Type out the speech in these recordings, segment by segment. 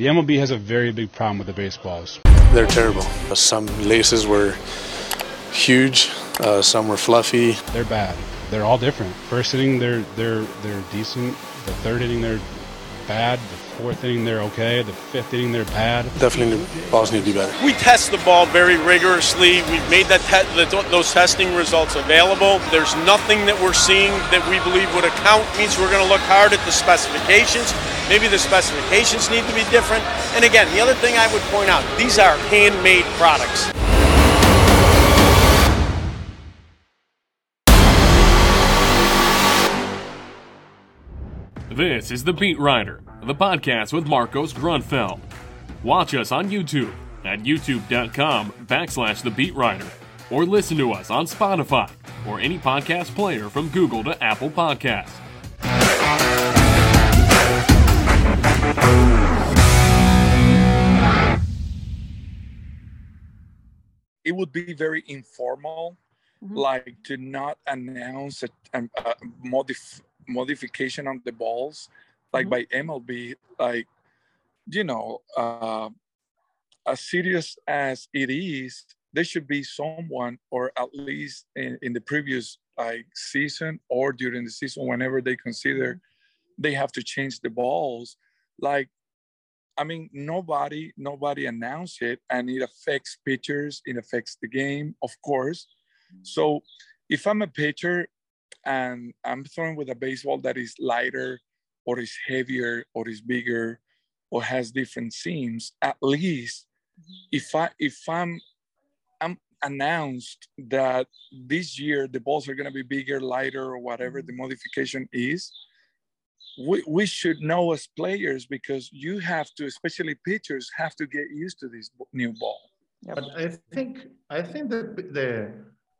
The MLB has a very big problem with the baseballs. They're terrible. Some laces were huge, uh, some were fluffy. They're bad. They're all different. First inning, they're they're they're decent. The third inning, they're bad. The fourth inning, they're okay. The fifth inning, they're bad. Definitely, the balls need to be better. We test the ball very rigorously. We've made that te- the, those testing results available. There's nothing that we're seeing that we believe would account. Means we're going to look hard at the specifications. Maybe the specifications need to be different. And again, the other thing I would point out: these are handmade products. This is The Beat Writer, the podcast with Marcos Grunfeld. Watch us on YouTube at youtube.com backslash The Beat Writer, or listen to us on Spotify or any podcast player from Google to Apple Podcasts. It would be very informal, mm-hmm. like to not announce a, a, a modif- modification on the balls, like mm-hmm. by MLB, like you know, uh, as serious as it is, there should be someone, or at least in, in the previous like season or during the season, whenever they consider mm-hmm. they have to change the balls, like I mean, nobody, nobody announced it, and it affects pitchers. It affects the game, of course. Mm-hmm. So, if I'm a pitcher and I'm throwing with a baseball that is lighter or is heavier or is bigger or has different seams, at least mm-hmm. if I if I'm I'm announced that this year the balls are gonna be bigger, lighter, or whatever the mm-hmm. modification is, we, we should know as players because you have to, especially pitchers, have to get used to this new ball. Yeah, but I think I think that the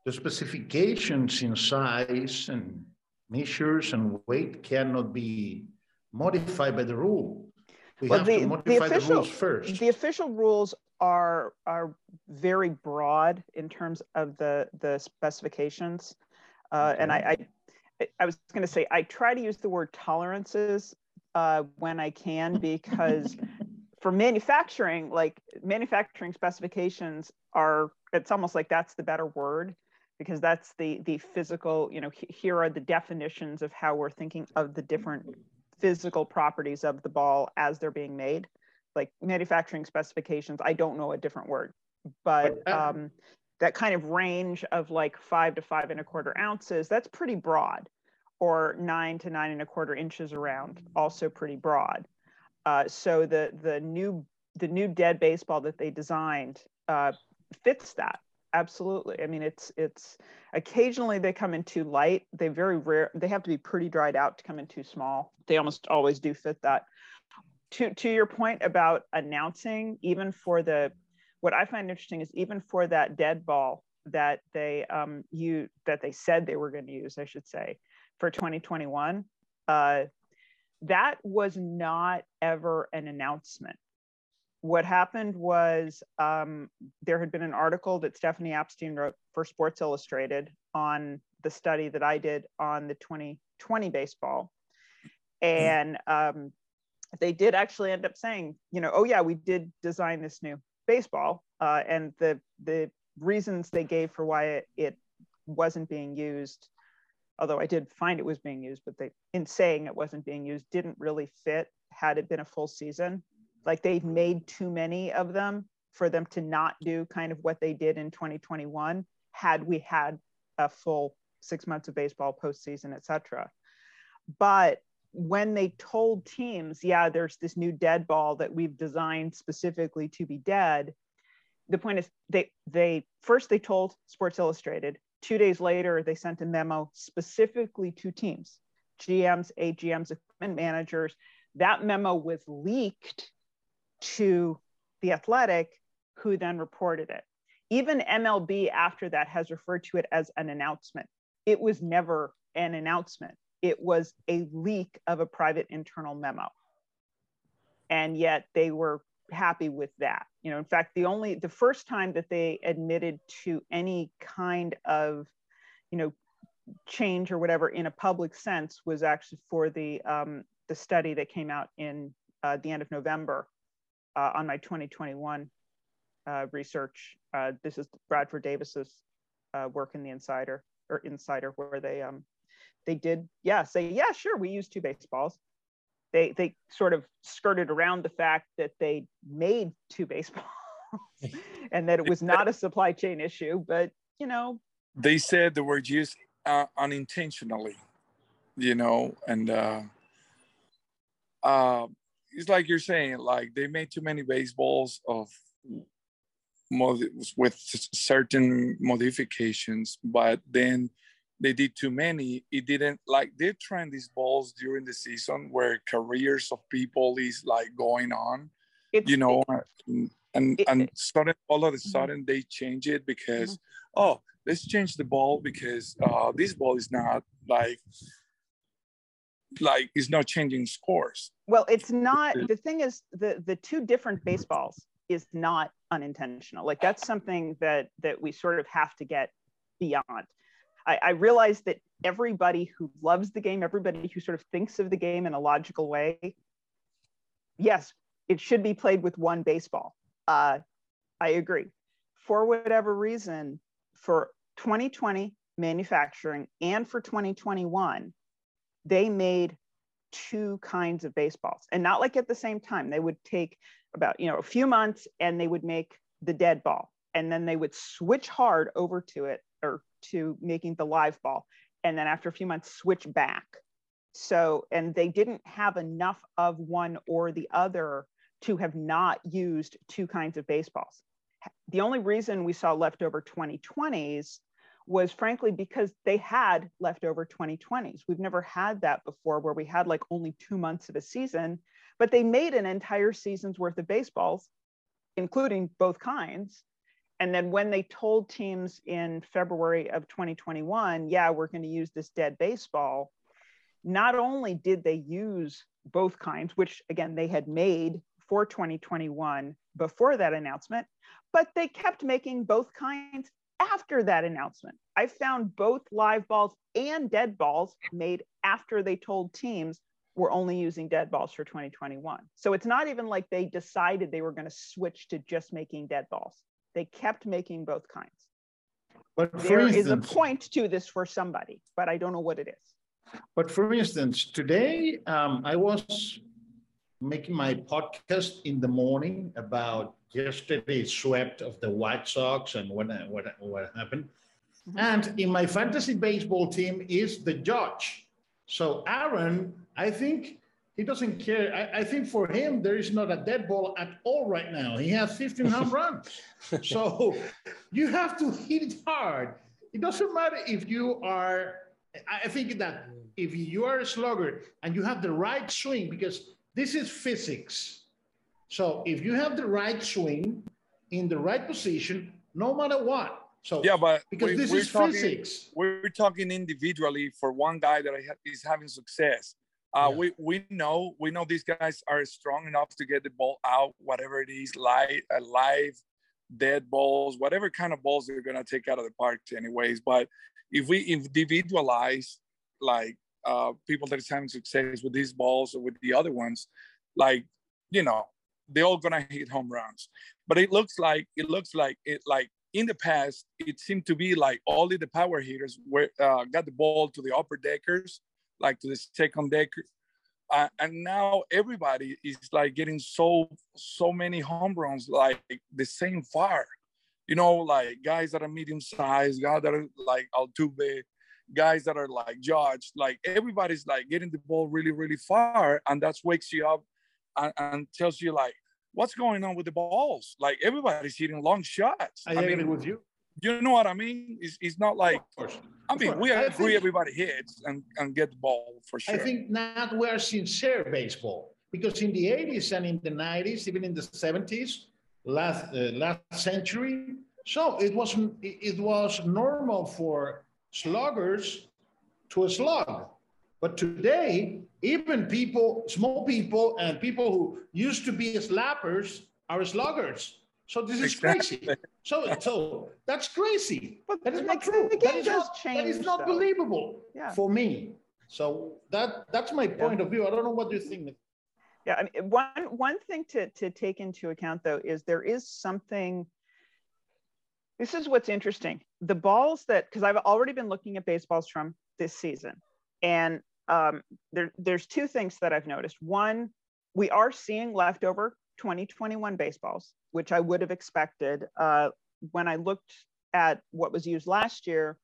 the specifications in size and measures and weight cannot be modified by the rule. We well, have the, to modify the, official, the rules first. The official rules are are very broad in terms of the the specifications, uh, okay. and I, I I was going to say I try to use the word tolerances uh, when I can because for manufacturing, like manufacturing specifications are it's almost like that's the better word because that's the the physical you know here are the definitions of how we're thinking of the different physical properties of the ball as they're being made. Like manufacturing specifications i don't know a different word but uh, um, that kind of range of like five to five and a quarter ounces that's pretty broad or nine to nine and a quarter inches around also pretty broad. Uh, so the the new the new dead baseball that they designed uh, fits that absolutely i mean it's it's occasionally they come in too light they very rare they have to be pretty dried out to come in too small they almost always do fit that. To to your point about announcing even for the what i find interesting is even for that dead ball that they um you that they said they were going to use i should say for 2021 uh that was not ever an announcement what happened was um, there had been an article that Stephanie Apstein wrote for Sports Illustrated on the study that I did on the 2020 baseball. And um, they did actually end up saying, you know, oh, yeah, we did design this new baseball. Uh, and the, the reasons they gave for why it, it wasn't being used, although I did find it was being used, but they, in saying it wasn't being used, didn't really fit had it been a full season like they've made too many of them for them to not do kind of what they did in 2021 had we had a full six months of baseball postseason, et cetera. But when they told teams, yeah, there's this new dead ball that we've designed specifically to be dead, the point is they they first they told Sports Illustrated. Two days later, they sent a memo specifically to teams, GMs, AGMs, equipment managers. That memo was leaked to the athletic who then reported it. Even mlb after that has referred to it as an announcement. It was never an announcement. It was a leak of a private internal memo. And yet they were happy with that. You know in fact the only the first time that they admitted to any kind of you know change or whatever in a public sense was actually for the um, the study that came out in uh, the end of november uh, on my 2021 uh, research. Uh, this is Bradford Davis's uh, work in the Insider or Insider, where they um, they did yeah say yeah sure we use two baseballs. They they sort of skirted around the fact that they made two baseballs and that it was not a supply chain issue, but you know they said the word used uh, unintentionally, you know, and uh, uh, it's like you're saying, like they made too many baseballs of mod- with certain modifications, but then they did too many. It didn't like they're trying these balls during the season where careers of people is like going on, it's, you know, it, and it, and sudden all of a mm-hmm. sudden they change it because mm-hmm. oh let's change the ball because uh, this ball is not like like is not changing scores. Well, it's not. The thing is, the the two different baseballs is not unintentional. Like that's something that that we sort of have to get beyond. I, I realize that everybody who loves the game, everybody who sort of thinks of the game in a logical way, yes, it should be played with one baseball. Uh, I agree. For whatever reason, for 2020 manufacturing and for 2021, they made two kinds of baseballs and not like at the same time. They would take about, you know, a few months and they would make the dead ball and then they would switch hard over to it or to making the live ball. And then after a few months, switch back. So, and they didn't have enough of one or the other to have not used two kinds of baseballs. The only reason we saw leftover 2020s was frankly because they had leftover 2020s. We've never had that before where we had like only two months of a season, but they made an entire season's worth of baseballs, including both kinds. And then when they told teams in February of 2021, yeah, we're going to use this dead baseball, not only did they use both kinds, which again they had made for 2021 before that announcement, but they kept making both kinds after that announcement. I found both live balls and dead balls made after they told teams we're only using dead balls for 2021. So it's not even like they decided they were going to switch to just making dead balls. They kept making both kinds. But there instance, is a point to this for somebody, but I don't know what it is. But for instance, today um, I was making my podcast in the morning about yesterday swept of the White Sox and what what what happened. Mm-hmm. And in my fantasy baseball team is the judge. So Aaron, I think he doesn't care. I, I, think for him, there is not a dead ball at all right now. He has 15 home runs. So you have to hit it hard. It doesn't matter if you are, I think that if you are a slugger and you have the right swing, because this is physics. So if you have the right swing in the right position, no matter what. So yeah, but because we, this is talking, physics. We're talking individually for one guy that is having success. Uh, yeah. we, we know we know these guys are strong enough to get the ball out, whatever it is, live, uh, live, dead balls, whatever kind of balls they're gonna take out of the park, anyways. But if we individualize like uh, people that is having success with these balls or with the other ones, like you know, they're all gonna hit home runs. But it looks like it looks like it like in the past it seemed to be like only the power hitters were uh, got the ball to the upper deckers, like to the second decker. Uh, and now everybody is like getting so so many home runs like the same far you know like guys that are medium sized guys that are like Altuve, guys that are like Judge, like everybody's like getting the ball really, really far, and that wakes you up and, and, tells you like what's going on with the balls. Like everybody's hitting long shots. I, I agree mean, with you. You know what I mean? It's, it's not like I mean we I agree think, everybody hits and, and get the ball for sure. I think not we're sincere baseball because in the 80s and in the 90s, even in the 70s, last uh, last century, so it was it was normal for sluggers to slug. But today, even people, small people, and people who used to be slappers are sluggers. So this is crazy. So, so that's crazy. But that is not true. That is not, change, that is not believable yeah. for me. So that that's my point yeah. of view. I don't know what you think. Yeah, I mean, one one thing to to take into account though is there is something. This is what's interesting. The balls that because I've already been looking at baseballs from this season, and um, there there's two things that I've noticed. One, we are seeing leftover 2021 baseballs, which I would have expected. Uh, when I looked at what was used last year,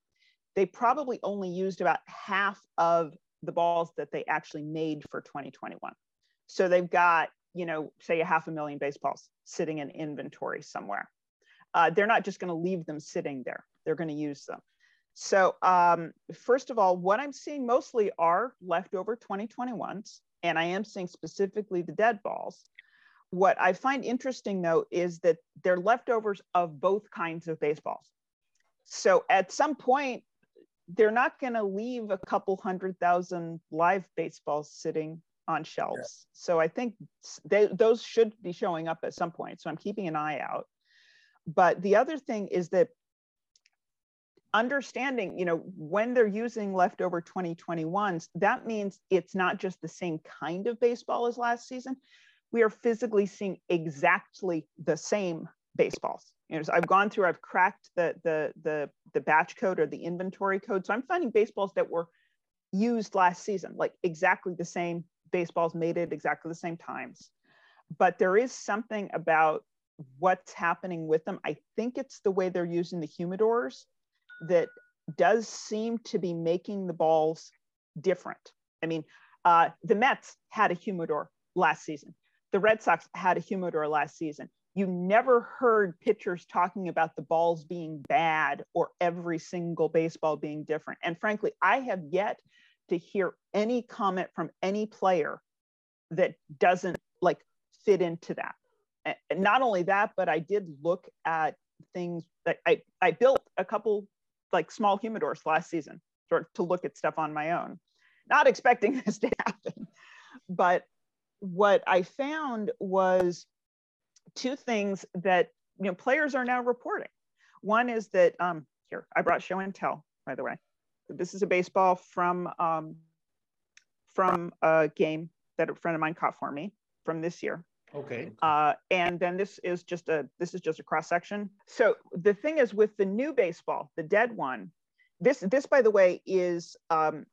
they probably only used about half of the balls that they actually made for 2021. So they've got, you know, say a half a million baseballs sitting in inventory somewhere. Uh, they're not just going to leave them sitting there. They're going to use them. So um, first of all, what I'm seeing mostly are leftover 2021s, and I am seeing specifically the dead balls. What I find interesting though is that they're leftovers of both kinds of baseballs. So at some point, they're not going to leave a couple hundred thousand live baseballs sitting on shelves. Yeah. So I think they, those should be showing up at some point. So I'm keeping an eye out. But the other thing is that understanding, you know, when they're using leftover 2021s, that means it's not just the same kind of baseball as last season. We are physically seeing exactly the same baseballs. You know, so I've gone through, I've cracked the, the, the, the batch code or the inventory code. So I'm finding baseballs that were used last season, like exactly the same baseballs made at exactly the same times. But there is something about what's happening with them. I think it's the way they're using the humidors that does seem to be making the balls different. I mean, uh, the Mets had a humidor last season. The Red Sox had a humidor last season you never heard pitchers talking about the balls being bad or every single baseball being different. And frankly, I have yet to hear any comment from any player that doesn't like fit into that. And not only that, but I did look at things that I, I built a couple like small humidors last season sort to look at stuff on my own, not expecting this to happen. But what I found was two things that you know players are now reporting. One is that um, here I brought show and tell by the way. This is a baseball from um, from a game that a friend of mine caught for me from this year. Okay. Uh, and then this is just a this is just a cross section. So the thing is with the new baseball, the dead one, this this by the way is um,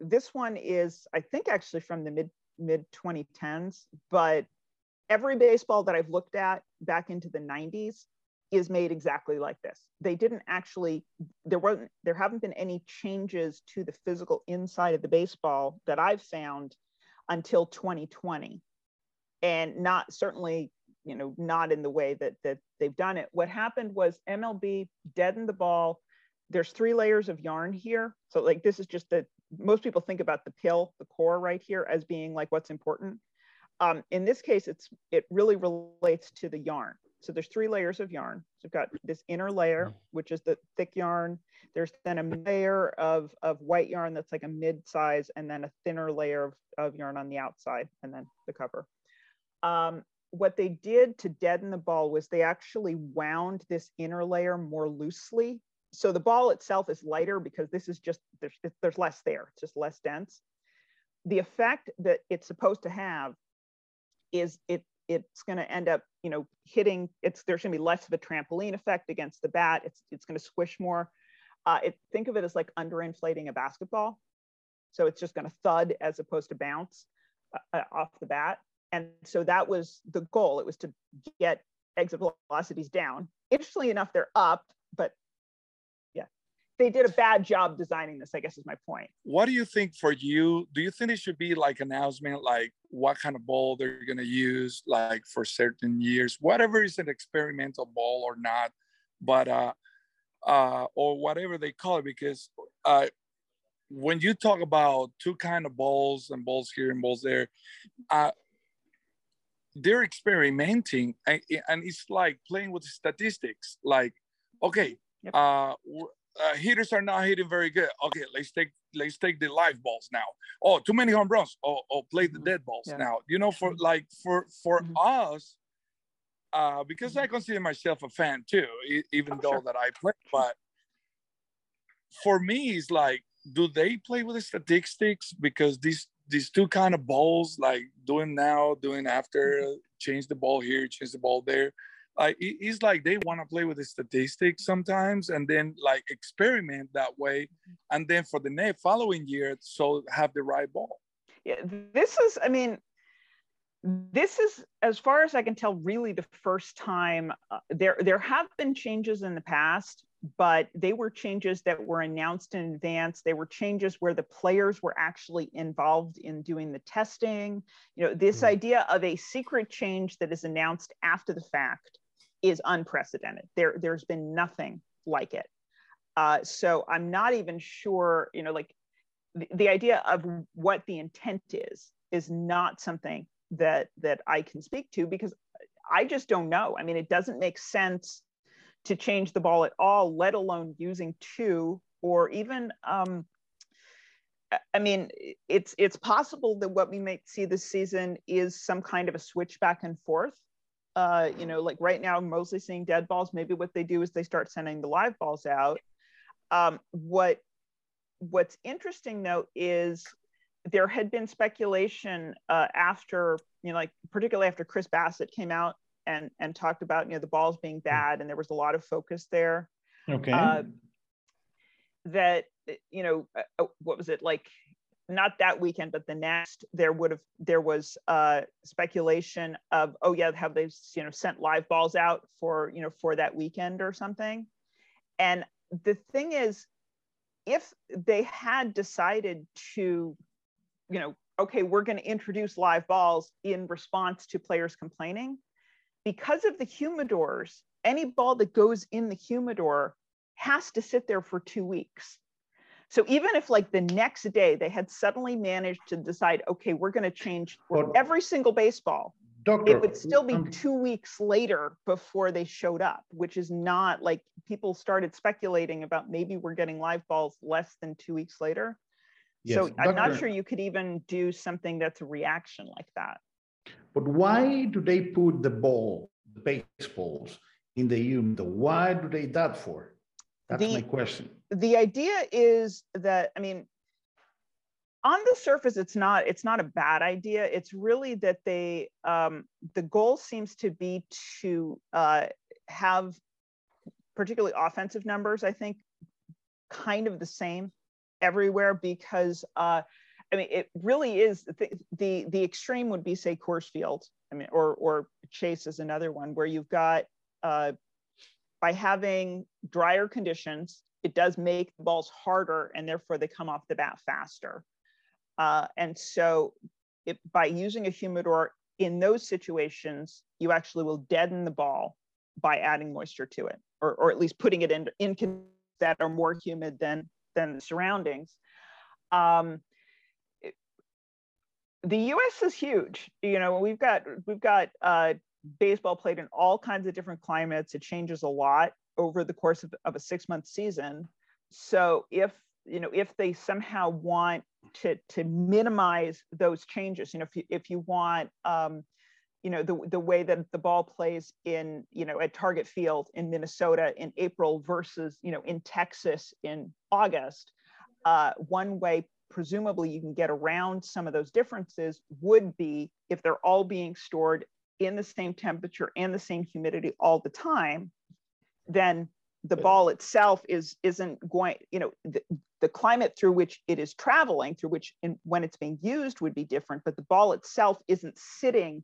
this one is I think actually from the mid mid 2010s, but every baseball that I've looked at back into the 90s is made exactly like this. They didn't actually there wasn't there haven't been any changes to the physical inside of the baseball that I've found until 2020. And not certainly, you know, not in the way that that they've done it. What happened was MLB deadened the ball. There's three layers of yarn here. So like this is just the most people think about the pill, the core right here as being like what's important um, in this case, it's it really relates to the yarn. So there's three layers of yarn. So we've got this inner layer, mm-hmm. which is the thick yarn. There's then a layer of, of white yarn that's like a mid size, and then a thinner layer of, of yarn on the outside, and then the cover. Um, what they did to deaden the ball was they actually wound this inner layer more loosely. So the ball itself is lighter because this is just, there's, there's less there, it's just less dense. The effect that it's supposed to have is it it's going to end up you know hitting it's there's going to be less of a trampoline effect against the bat it's it's going to squish more uh, it, think of it as like underinflating a basketball so it's just going to thud as opposed to bounce uh, uh, off the bat and so that was the goal. It was to get exit velocities down. Interestingly enough they're up but yeah, they did a bad job designing this i guess is my point. What do you think for you? Do you think it should be like announcement like what kind of ball they're going to use like for certain years? Whatever is an experimental ball or not but uh uh or whatever they call it because uh when you talk about two kind of balls and balls here and balls there uh they're experimenting and, and it's like playing with statistics like okay yep. uh uh, hitters are not hitting very good. Okay, let's take let's take the live balls now. Oh, too many home runs. Oh, oh play the mm-hmm. dead balls yeah. now. You know, for like for for mm-hmm. us, uh, because I mm-hmm. consider myself a fan too, even oh, though sure. that I play. But for me, it's like, do they play with the statistics? Because these these two kind of balls, like doing now, doing after, change the ball here, change the ball there. Like it's like they want to play with the statistics sometimes, and then like experiment that way, and then for the next following year, so have the right ball. Yeah, this is. I mean, this is as far as i can tell really the first time uh, there there have been changes in the past but they were changes that were announced in advance they were changes where the players were actually involved in doing the testing you know this mm-hmm. idea of a secret change that is announced after the fact is unprecedented there there's been nothing like it uh, so i'm not even sure you know like the, the idea of what the intent is is not something that that I can speak to because I just don't know. I mean, it doesn't make sense to change the ball at all, let alone using two or even. Um, I mean, it's it's possible that what we might see this season is some kind of a switch back and forth. Uh, you know, like right now, mostly seeing dead balls. Maybe what they do is they start sending the live balls out. Um, what what's interesting though is there had been speculation uh, after, you know, like particularly after Chris Bassitt came out and and talked about, you know, the balls being hmm. bad, and there was a lot of focus there. Okay. Uh, that you know, uh, uh, what was it like? Not that weekend, but the next, there would have there was uh, speculation of, oh yeah, have they you know sent live balls out for you know for that weekend or something? And the thing is, if they had decided to you know, okay, we're going to introduce live balls in response to players complaining. Because of the humidors, any ball that goes in the humidor has to sit there for two weeks. So even if like the next day they had suddenly managed to decide, okay, we're going to change every single baseball, Doctor, it would still be um, two weeks later before they showed up, which is not like people started speculating about maybe we're getting live balls less than two weeks later. Yes, so I'm not sure you could even do something that's a reaction like that. But why do they put the ball, the baseballs, in the humidor? Why do they that for? That's the, my question. The idea is that I mean, on the surface, it's not it's not a bad idea. It's really that they um, the goal seems to be to uh, have particularly offensive numbers. I think kind of the same everywhere because uh, I mean, it really is the, the, the extreme would be say Coors Field. I mean, or or Chase is another one where you've got uh, by having drier conditions, it does make the balls harder, and therefore they come off the bat faster. Uh, and so, it, by using a humidor in those situations, you actually will deaden the ball by adding moisture to it, or, or at least putting it in in that are more humid than than the surroundings. Um, the U.S. is huge. You know, we've got we've got uh, baseball played in all kinds of different climates. It changes a lot over the course of, of a six month season. So if you know if they somehow want to to minimize those changes, you know, if you if you want um, you know the, the way that the ball plays in you know at target field in minnesota in april versus you know in texas in august uh, one way presumably you can get around some of those differences would be if they're all being stored in the same temperature and the same humidity all the time then the ball itself is isn't going you know the, the climate through which it is traveling through which in, when it's being used would be different but the ball itself isn't sitting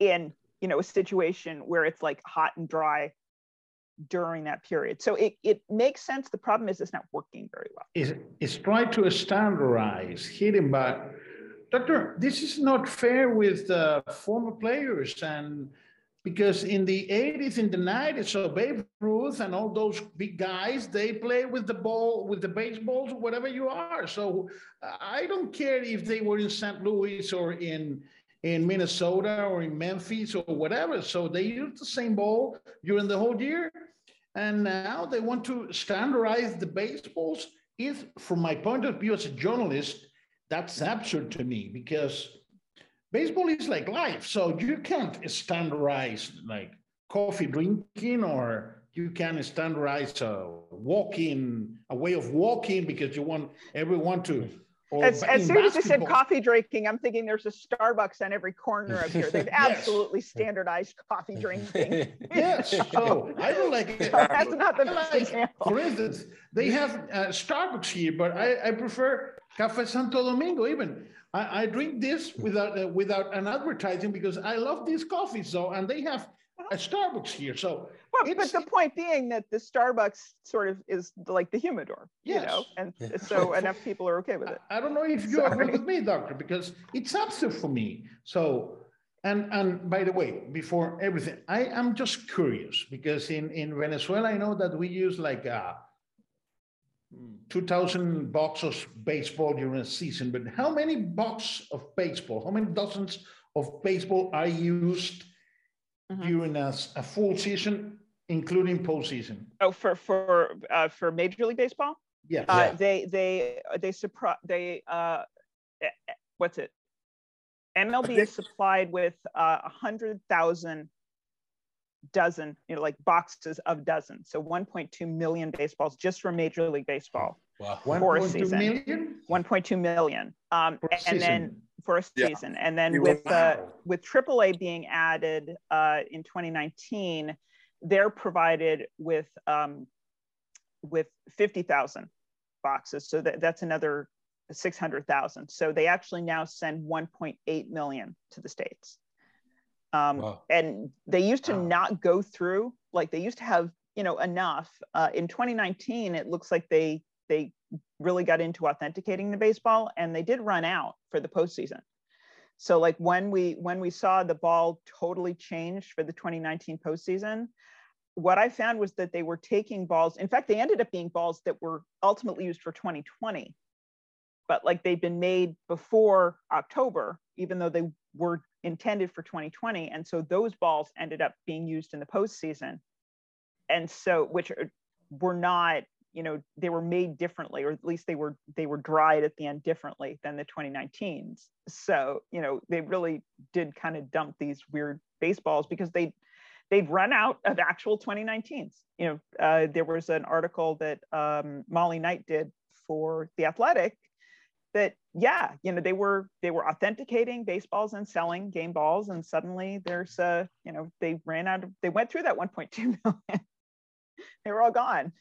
in you know a situation where it's like hot and dry during that period. So it, it makes sense. The problem is it's not working very well. It's, it's trying to standardize hitting, but doctor, this is not fair with the former players and because in the 80s, in the 90s, so Babe Ruth and all those big guys, they play with the ball, with the baseballs, whatever you are. So uh, I don't care if they were in St. Louis or in in Minnesota or in Memphis or whatever. So they use the same ball during the whole year. And now they want to standardize the baseballs. If, from my point of view as a journalist, that's absurd to me because baseball is like life. So you can't standardize like coffee drinking or you can standardize a walking, a way of walking because you want everyone to As, as soon as you said coffee drinking, I'm thinking there's a Starbucks on every corner of here. They've absolutely yes. standardized coffee drinking. yes, so I don't like it. So that's not the best like, example. For instance, they have uh, Starbucks here, but I, I prefer Cafe Santo Domingo even. I, I drink this without uh, without an advertising because I love this coffee. So and they have a Starbucks here. So well, but the point being that the Starbucks sort of is like the humidor, yes. you know, and yeah. so enough people are okay with it. I, I don't know if you agree with me, doctor, because it's absurd for me. So and and by the way, before everything, I am just curious because in in Venezuela, I know that we use like a uh, 2,000 boxes of baseball during a season, but how many boxes of baseball, how many dozens of baseball are used mm-hmm. during a, a, full season, including postseason? Oh, for for uh, for Major League Baseball? Yes. Uh, yeah. They they they surprise they uh, eh, eh, what's it? MLB is supplied with uh, a uh, hundred thousand dozen, you know, like boxes of dozens. So 1.2 million baseballs just for Major League Baseball wow. for a season. Million? 1.2 million. Um, and season. then for a season, yeah. and then with uh, with AAA being added uh, in 2019, they're provided with um, with 50,000 boxes. So that, that's another 600,000. So they actually now send 1.8 million to the states. Um, wow. And they used to wow. not go through, like they used to have, you know, enough. Uh, in 2019, it looks like they they really got into authenticating the baseball, and they did run out for the postseason. So like when we when we saw the ball totally changed for the 2019 postseason, what I found was that they were taking balls. In fact, they ended up being balls that were ultimately used for 2020, but like they've been made before October, even though they were intended for 2020. And so those balls ended up being used in the postseason. And so, which were not, you know, they were made differently, or at least they were they were dried at the end differently than the 2019s. So, you know, they really did kind of dump these weird baseballs because they they'd run out of actual 2019s. You know, uh, there was an article that um, Molly Knight did for the Athletic that yeah you know they were they were authenticating baseballs and selling game balls and suddenly there's a you know they ran out of they went through that 1.2 million they were all gone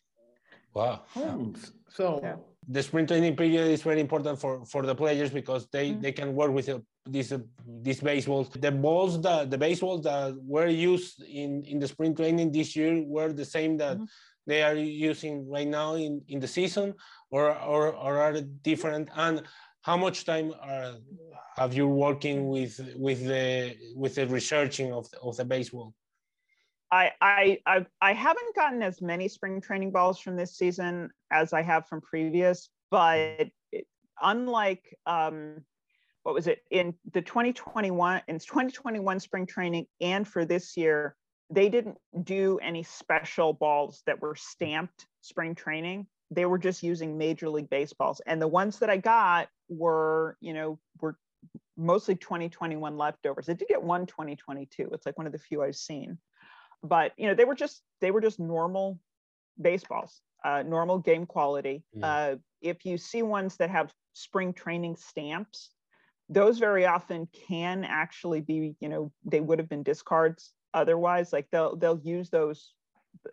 wow hmm. so yeah. the spring training period is very important for for the players because they mm-hmm. they can work with uh, these uh, these baseballs the balls that the baseballs that were used in in the spring training this year were the same that mm-hmm they are using right now in, in the season or, or, or are different? And how much time are, have you working with, with, the, with the researching of the, of the baseball? I, I, I, I haven't gotten as many spring training balls from this season as I have from previous, but it, unlike um, what was it in the 2021 in 2021 spring training and for this year, they didn't do any special balls that were stamped spring training. They were just using Major League Baseballs. And the ones that I got were, you know, were mostly 2021 leftovers. I did get one 2022. It's like one of the few I've seen. But, you know, they were just, they were just normal baseballs, uh, normal game quality. Yeah. Uh, if you see ones that have spring training stamps, those very often can actually be, you know, they would have been discards otherwise like they'll they'll use those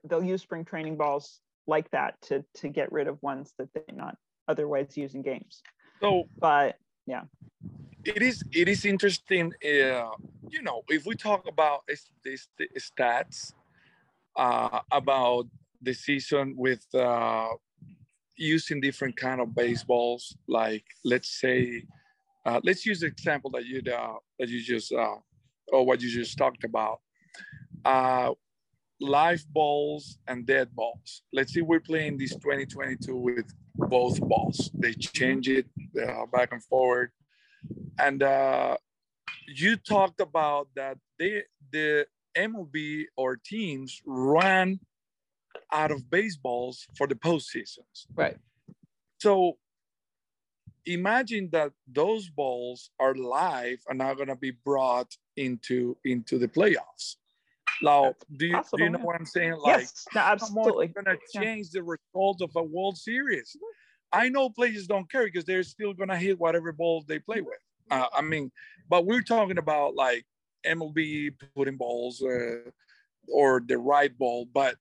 they'll use spring training balls like that to to get rid of ones that they're not otherwise using games so but yeah it is it is interesting uh, you know if we talk about these stats uh, about the season with uh, using different kind of baseballs like let's say uh, let's use the example that you uh, that you just uh, or what you just talked about live balls and dead balls. Let's say we're playing this 2022 with both balls. They change it back and forward. And uh, you talked about that they the MLB or teams ran out of baseballs for the postseasons. Right. So imagine that those balls are live and are going to be brought into into the playoffs now, do you, do you know what I'm saying? Like, yes, no, absolutely. going to change yeah. the result of a World Series? I know players don't care because they're still gonna hit whatever ball they play with. Uh, I mean, but we're talking about like MLB putting balls uh, or the right ball. But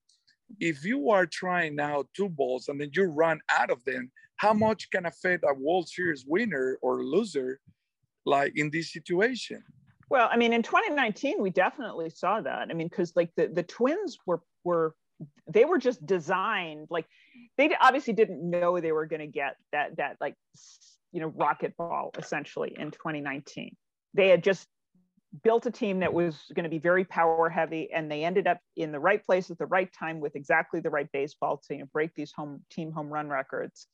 if you are trying now two balls and then you run out of them, how much can affect a World Series winner or loser, like in this situation? Well, I mean, in 2019, we definitely saw that. I mean, because like the the Twins were were they were just designed like they obviously didn't know they were going to get that that like you know rocket ball essentially in 2019 they had just built a team that was going to be very power heavy and they ended up in the right place at the right time with exactly the right baseball to you know, break these home team home run records.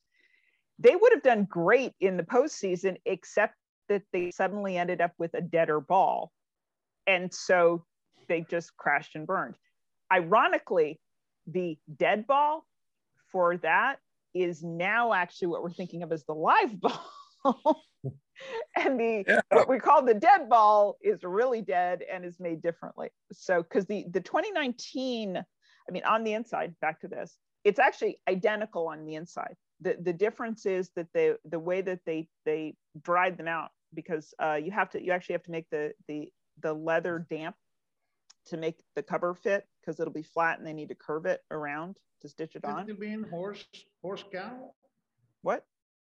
They would have done great in the postseason except that they suddenly ended up with a deader ball. And so they just crashed and burned. Ironically the dead ball for that is now actually what we're thinking of as the live ball. and the yeah. what we call the dead ball is really dead and is made differently. So because the the 2019, I mean on the inside, back to this, it's actually identical on the inside. The the difference is that they the way that they they dried them out because uh, you have to you actually have to make the the the leather damp to make the cover fit because it'll be flat and they need to curve it around to stitch it on. It being horse horse cow? What?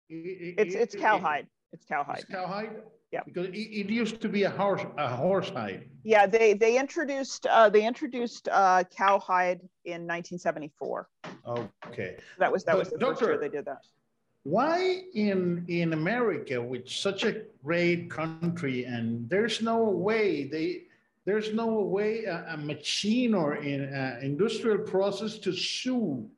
It, it's it's cowhide. It's cowhide. It's cowhide. Yeah. Because it, it, used to be a horse a horse hide. Yeah, they they introduced uh, they introduced uh, cowhide in 1974. Okay. That was that but was the doctor, first year they did that. Why in in America, which such a great country, and there's no way they there's no way a, a machine or an industrial process to sew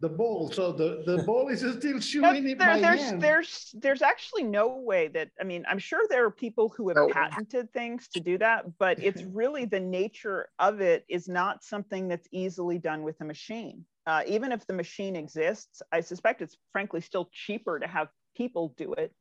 the ball. So the, the ball is still sewing it there, by there's, hand. There's, there's actually no way that, I mean, I'm sure there are people who have no. patented things to do that, but it's really the nature of it is not something that's easily done with a machine. Uh, even if the machine exists, I suspect it's frankly still cheaper to have people do it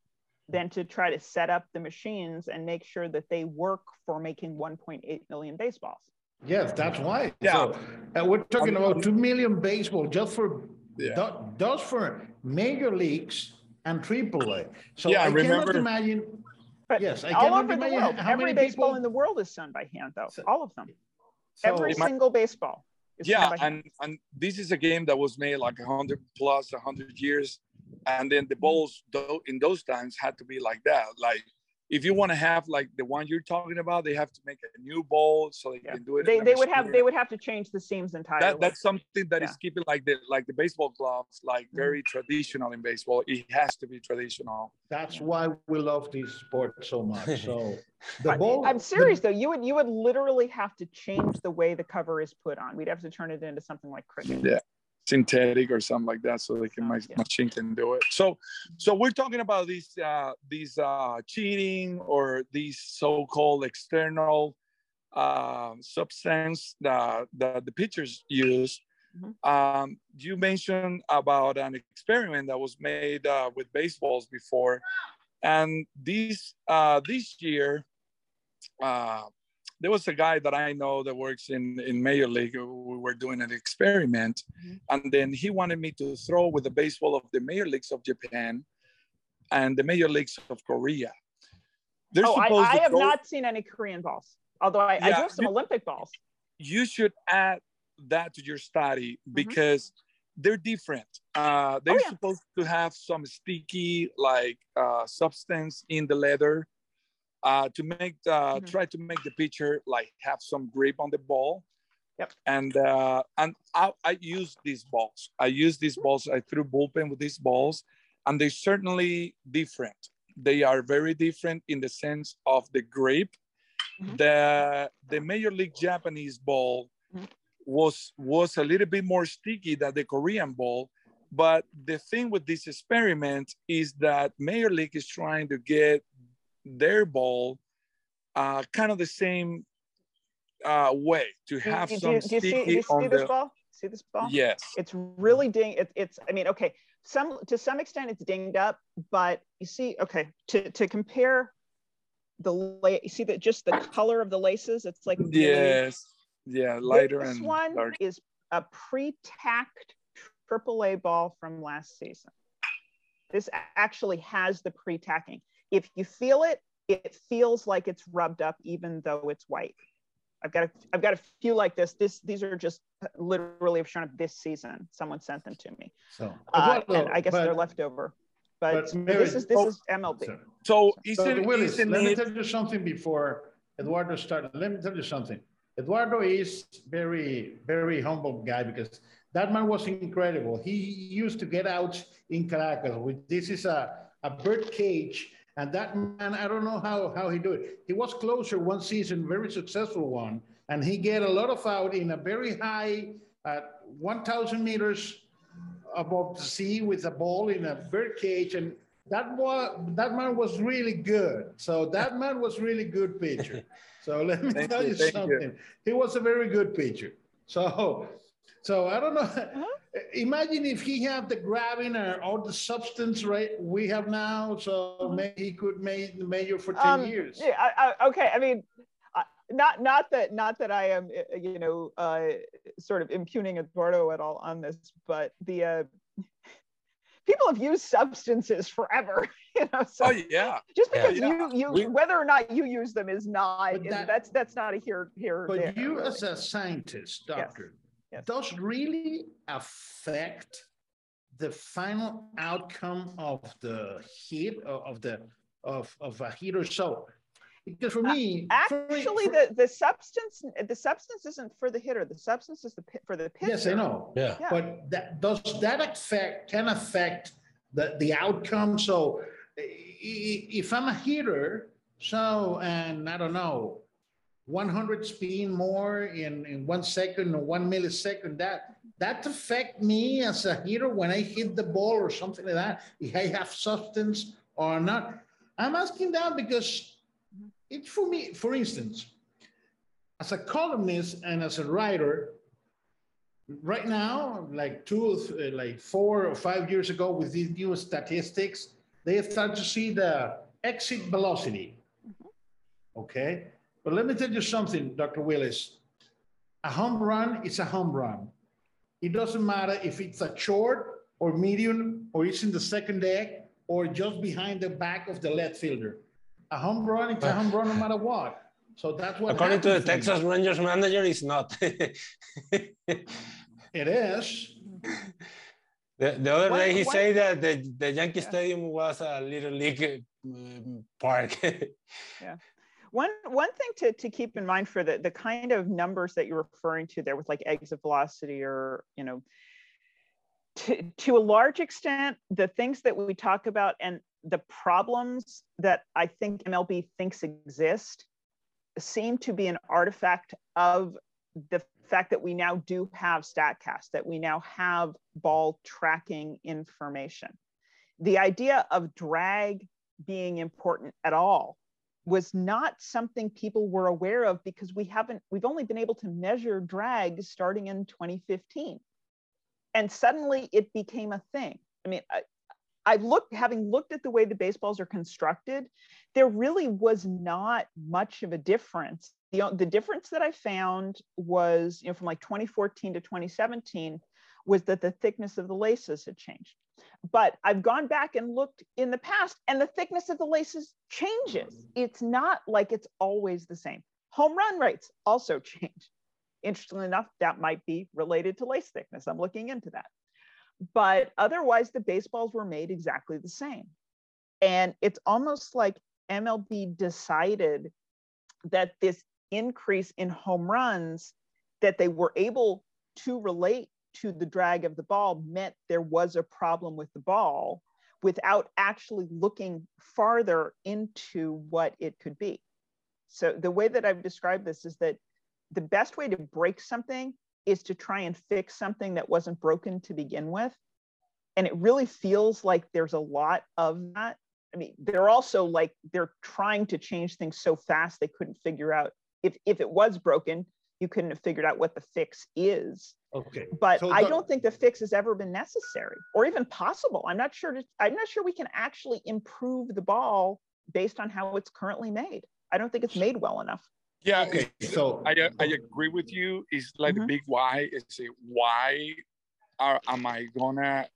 than to try to set up the machines and make sure that they work for making 1.8 million baseballs. Yes, that's why. Yeah, so, uh, we're talking about two million baseball just for yeah. just for major leagues and AAA. So yeah, I, I remember, cannot imagine. But yes, I all over the world, every baseball people... in the world is done by hand, though. So, all of them. So every single baseball. yeah, and and this is a game that was made like 100 plus 100 years and then the balls in those times had to be like that like if you want to have like the one you're talking about, they have to make a new ball so they yeah. can do it. They, they would have they would have to change the seams entirely. That, that's something that yeah. is keeping like the like the baseball gloves like mm-hmm. very mm-hmm. traditional in baseball. It has to be traditional. That's why we love this sport so much. So the ball. I'm serious the, though. You would you would literally have to change the way the cover is put on. We'd have to turn it into something like cricket. Yeah synthetic or something like that so they can my yeah. machine can do it so so we're talking about these uh these uh cheating or these so-called external uh substance that that the pitchers use mm-hmm. um you mentioned about an experiment that was made uh, with baseballs before and this uh this year uh there was a guy that I know that works in, in Major League. We were doing an experiment, mm-hmm. and then he wanted me to throw with the baseball of the Major Leagues of Japan and the Major Leagues of Korea. They're oh, I, I have not seen any Korean balls, although I, yeah, I do have some you, Olympic balls. You should add that to your study mm-hmm. because mm-hmm. they're different. Uh, they're oh, yeah. supposed to have some sticky like uh, substance in the leather uh, to make the, mm-hmm. try to make the pitcher like have some grip on the ball. Yep. And uh, and I, I use these balls. I use these balls. I threw bullpen with these balls, and they're certainly different. They are very different in the sense of the grip. Mm-hmm. The the Major League Japanese ball mm-hmm. was was a little bit more sticky than the Korean ball. But the thing with this experiment is that Major League is trying to get their ball uh, kind of the same uh, way to have do, some do, do you see, do you see this the, ball? See this ball? Yes. It's really ding. It, it's. I mean, okay. Some to some extent it's dinged up, but you see, okay. To to compare the la- you see that just the color of the laces. It's like yes, yeah, lighter And this and one is a pre-tacked AAA ball from last season. This actually has the pre-tacking. If you feel it, it feels like it's rubbed up even though it's white. I've got a, I've got a few like this. This these are just literally have shown up this season. Someone sent them to me. So uh, and I guess but, they're leftover. But, but Mary, this is this oh, is MLB. So, so, so Willis, let me tell you something before Eduardo started. Let me tell you something. Eduardo is very very humble guy because that man was incredible. He used to get out in Caracas. With, this is a, a bird cage and that man, I don't know how, how he do it. He was closer one season, very successful one, and he get a lot of out in a very high, at 1,000 meters above the sea with a ball in a bird cage. And that was that man was really good. So that man was really good pitcher. So let me tell you, you something. You. He was a very good pitcher. So so I don't know. Uh-huh. Imagine if he had the grabbing or all the substance right we have now. So uh-huh. maybe he could make the major for ten um, years. Yeah. I, I, okay. I mean, not not that not that I am uh, you know uh, sort of impugning Eduardo at all on this, but the uh, people have used substances forever. You know, so oh yeah. Just because yeah, you you we, whether or not you use them is not that, that's that's not a here here. But there, you really. as a scientist, doctor. Yes. yes. does really affect the final outcome of the hit of the of, of a hit or so? Because for me uh, actually for, for, the the substance the substance isn't for the hitter. The substance is the for the pitcher. Yes i know. Yeah, yeah. but that does that affect can affect the the outcome? So if i'm a hitter so and i don't know 100 spin more in, in one second or one millisecond, that that affect me as a hitter when I hit the ball or something like that, if I have substance or not. I'm asking that because it for me, for instance, as a columnist and as a writer, right now, like two, like four or five years ago with these new statistics, they start to see the exit velocity. Mm-hmm. Okay. But let me tell you something, Dr. Wills. A home run is a home run. It doesn't matter if it's a short or medium or it's in the second deck or just behind the back of the left fielder. A home run is a home run no matter what. So that's what. According to the Texas Rangers manager, it's not. it is. The, the other day he said that the, the Yankee yeah. Stadium was a little league um, park. yeah. One one thing to, to keep in mind for the, the kind of numbers that you're referring to there with like exit velocity or, you know, to, to a large extent, the things that we talk about and the problems that I think MLB thinks exist seem to be an artifact of the fact that we now do have StatCast, that we now have ball tracking information. The idea of drag being important at all was not something people were aware of because we haven't we've only been able to measure drag starting in 2015 and suddenly it became a thing. I mean I, i've looked having looked at the way the baseballs are constructed there really was not much of a difference. The, the difference that i found was you know from like 2014 to 2017 was that the thickness of the laces had changed but I've gone back and looked in the past, and the thickness of the laces changes. It's not like it's always the same. Home run rates also change. Interestingly enough, that might be related to lace thickness. I'm looking into that. But otherwise, the baseballs were made exactly the same. And it's almost like MLB decided that this increase in home runs that they were able to relate to the drag of the ball meant there was a problem with the ball without actually looking farther into what it could be. So the way that I've described this is that the best way to break something is to try and fix something that wasn't broken to begin with. And it really feels like there's a lot of that. I mean, they're also like they're trying to change things so fast they couldn't figure out if, if it was broken, you couldn't have figured out what the fix is. Okay. But so I don't think the fix has ever been necessary or even possible. I'm not sure. To, I'm not sure we can actually improve the ball based on how it's currently made. I don't think it's made well enough. Yeah. Okay. So I, I agree with you. It's like mm-hmm. the big why is it why are am I gonna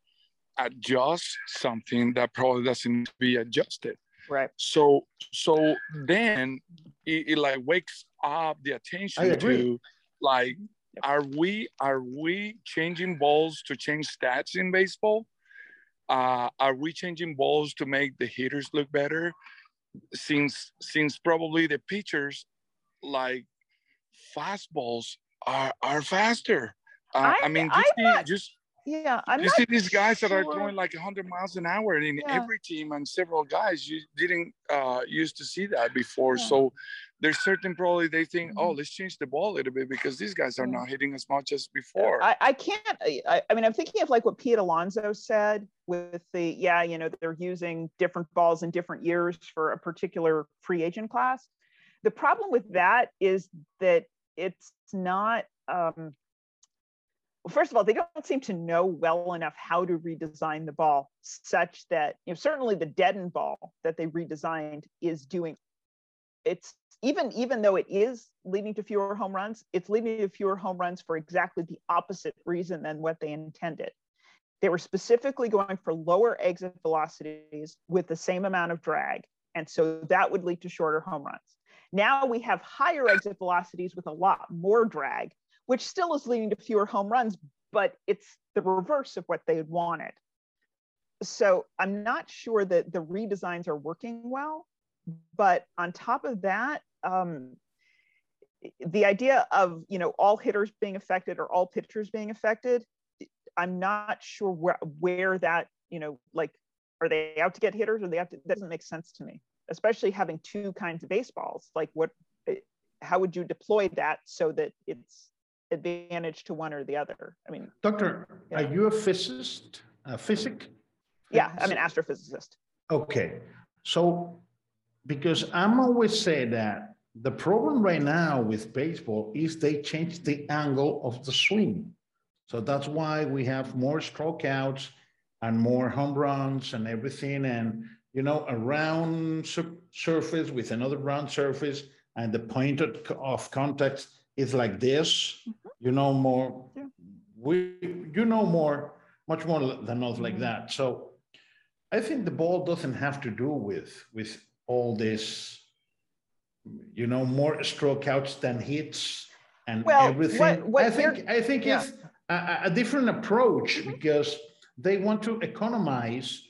adjust something that probably doesn't be adjusted. Right. So so then it, it like wakes up the attention to like yep. are we are we changing balls to change stats in baseball? Uh, are we changing balls to make the hitters look better? Since since probably the pitchers like fastballs are are faster. Uh, I, I, mean, just, not, just yeah, I'm you see these guys sure. that are throwing like 100 miles an hour in yeah. every team and several guys you didn't uh, used to see that before. Yeah. So there's certain probably they think, oh, mm-hmm. let's change the ball a little bit because these guys are not hitting as much as before. I, I can't. I, I mean, I'm thinking of like what Pete Alonso said with the yeah, you know, they're using different balls in different years for a particular free agent class. The problem with that is that it's not. Um, well, first of all, they don't seem to know well enough how to redesign the ball such that, you know, certainly the deadened ball that they redesigned is doing it's even even though it is leading to fewer home runs, it's leading to fewer home runs for exactly the opposite reason than what they intended. They were specifically going for lower exit velocities with the same amount of drag. And so that would lead to shorter home runs. Now we have higher exit velocities with a lot more drag which still is leading to fewer home runs, but it's the reverse of what they had wanted. So I'm not sure that the redesigns are working well. But on top of that, um, the idea of you know all hitters being affected or all pitchers being affected, I'm not sure where where that you know like are they out to get hitters or they have to that doesn't make sense to me especially having two kinds of baseballs like what how would you deploy that so that it's advantage to one or the other. I mean, Doctor, are you a physicist? A physic? Yeah, I'm an astrophysicist. Okay, so because I'm always say that the problem right now with baseball is they change the angle of the swing. So that's why we have more strikeouts and more home runs and everything. And, you know, a round sur- surface with another round surface and the point of contact is like this. Mm-hmm. You know more. Yeah. We you know more, much more than us like mm-hmm. that. So I think the ball doesn't have to do with with all this. You know, more stroke outs than hits and well, everything. What, what I think I think yeah. it's a, a, different approach mm-hmm. because they want to economize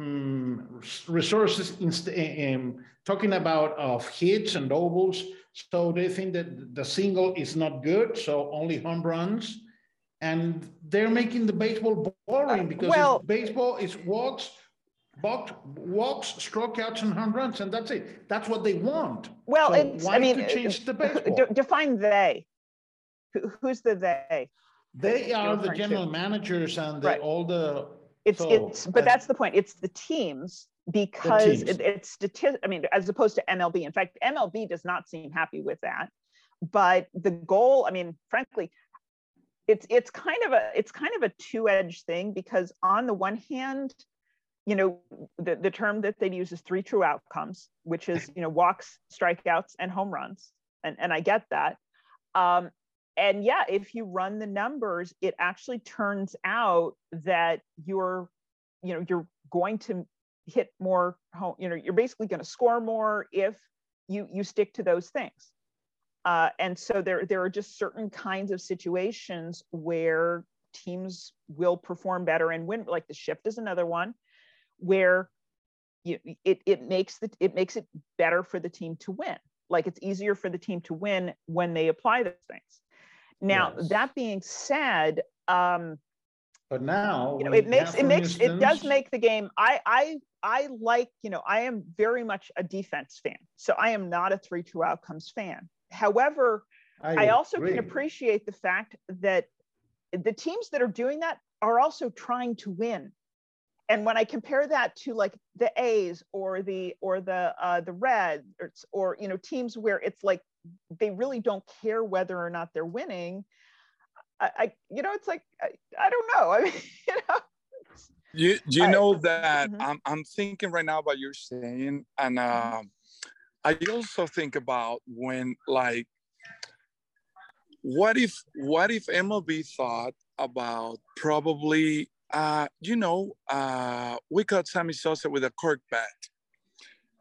um, resources. In, in, talking about of hits and doubles so they think that the single is not good, so only home runs. And they're making the baseball boring uh, because well, baseball is walks, walks, walks, strikeouts, and home runs, and that's it. That's what they want. Well, so it's, I mean, change the baseball? define they. Who's the they? They are the general to? managers and the, right. all the. It's so, it's, but that's the point. It's the teams because it, it's statistic. I mean, as opposed to MLB. In fact, MLB does not seem happy with that. But the goal, I mean, frankly, it's it's kind of a it's kind of a two-edged thing because on the one hand, you know, the, the term that they use is three true outcomes, which is you know walks, strikeouts, and home runs, and and I get that. Um, and yeah, if you run the numbers, it actually turns out that you're you know you're going to hit more home, you know, you're basically going to score more if you you stick to those things. Uh, and so there there are just certain kinds of situations where teams will perform better and win. Like the shift is another one where you, it it makes the it makes it better for the team to win. Like it's easier for the team to win when they apply those things. Now yes. that being said, um, but now you know it makes it makes instance, it does make the game. I I I like, you know, I am very much a defense fan. So I am not a 3 2 outcomes fan. However, I, I also agree. can appreciate the fact that the teams that are doing that are also trying to win. And when I compare that to like the A's or the or the uh, the Reds or, or you know teams where it's like they really don't care whether or not they're winning, I, I you know it's like I, I don't know. I mean, you know, you you know that mm-hmm. I'm I'm thinking right now about you're saying, and um, I also think about when like, what if what if MLB thought about probably uh, you know, uh, we caught Sammy Sosa with a cork bat,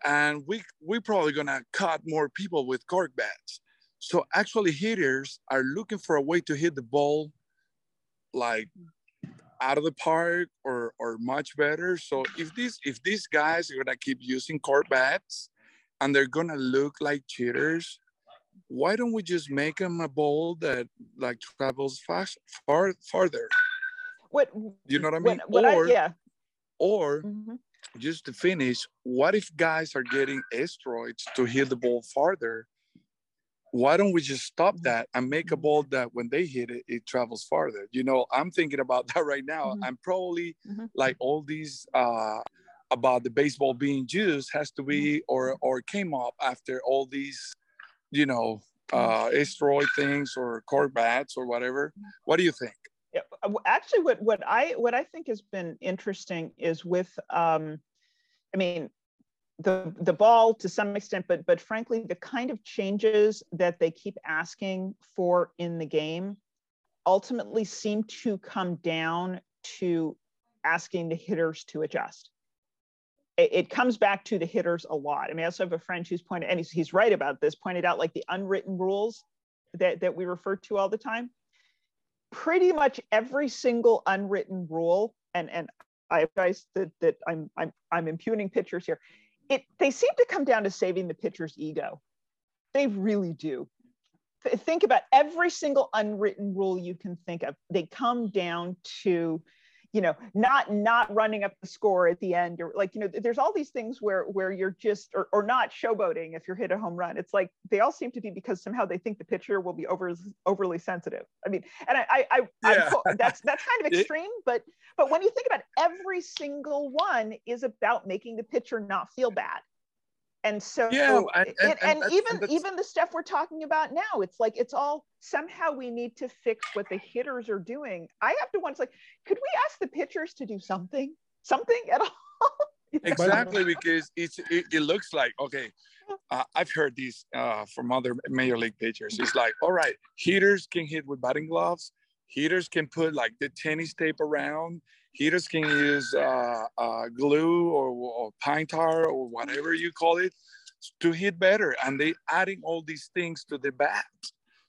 and we we probably gonna cut more people with cork bats. So actually, hitters are looking for a way to hit the ball, like out of the park or or much better. So if these if these guys are gonna keep using cork bats, and they're gonna look like cheaters, why don't we just make them a ball that like travels fast far farther? What you know what I mean? What, what or I, yeah. or mm-hmm. just to finish, what if guys are getting asteroids to hit the ball farther? Why don't we just stop mm-hmm. that and make a ball that when they hit it, it travels farther? You know, I'm thinking about that right now. Mm-hmm. I'm probably mm-hmm. like all these uh, about the baseball being used has to be mm-hmm. or or came up after all these, you know, uh, asteroid things or cork bats or whatever. What do you think? Uh, actually what what i what i think has been interesting is with um i mean the the ball to some extent but but frankly the kind of changes that they keep asking for in the game ultimately seem to come down to asking the hitters to adjust it, comes back to the hitters a lot i mean i also have a friend who's pointed and he's, he's right about this pointed out like the unwritten rules that that we refer to all the time pretty much every single unwritten rule, and and I guys that that I'm I'm I'm impugning pitchers here. It they seem to come down to saving the pitcher's ego. They really do. Think about every single unwritten rule you can think of. They come down to you know not not running up the score at the end or like you know there's all these things where where you're just or, or not showboating if you're hit a home run. It's like they all seem to be because somehow they think the pitcher will be over overly sensitive. I mean and i i, I, yeah. That's that's kind of extreme but but when you think about it, every single one is about making the pitcher not feel bad and so yeah and, and, and, and even even the stuff we're talking about now it's like it's all somehow we need to fix what the hitters are doing. I have to once like could we ask the pitchers to do something? Something at all? Exactly because it's it, it, looks like okay uh, i've heard these uh, from other major league pitchers. It's like all right hitters can hit with batting gloves. Hitters can put like the tennis tape around heaters can use uh, uh, glue or, or, pine tar or whatever you call it to hit better. And they adding all these things to the bat.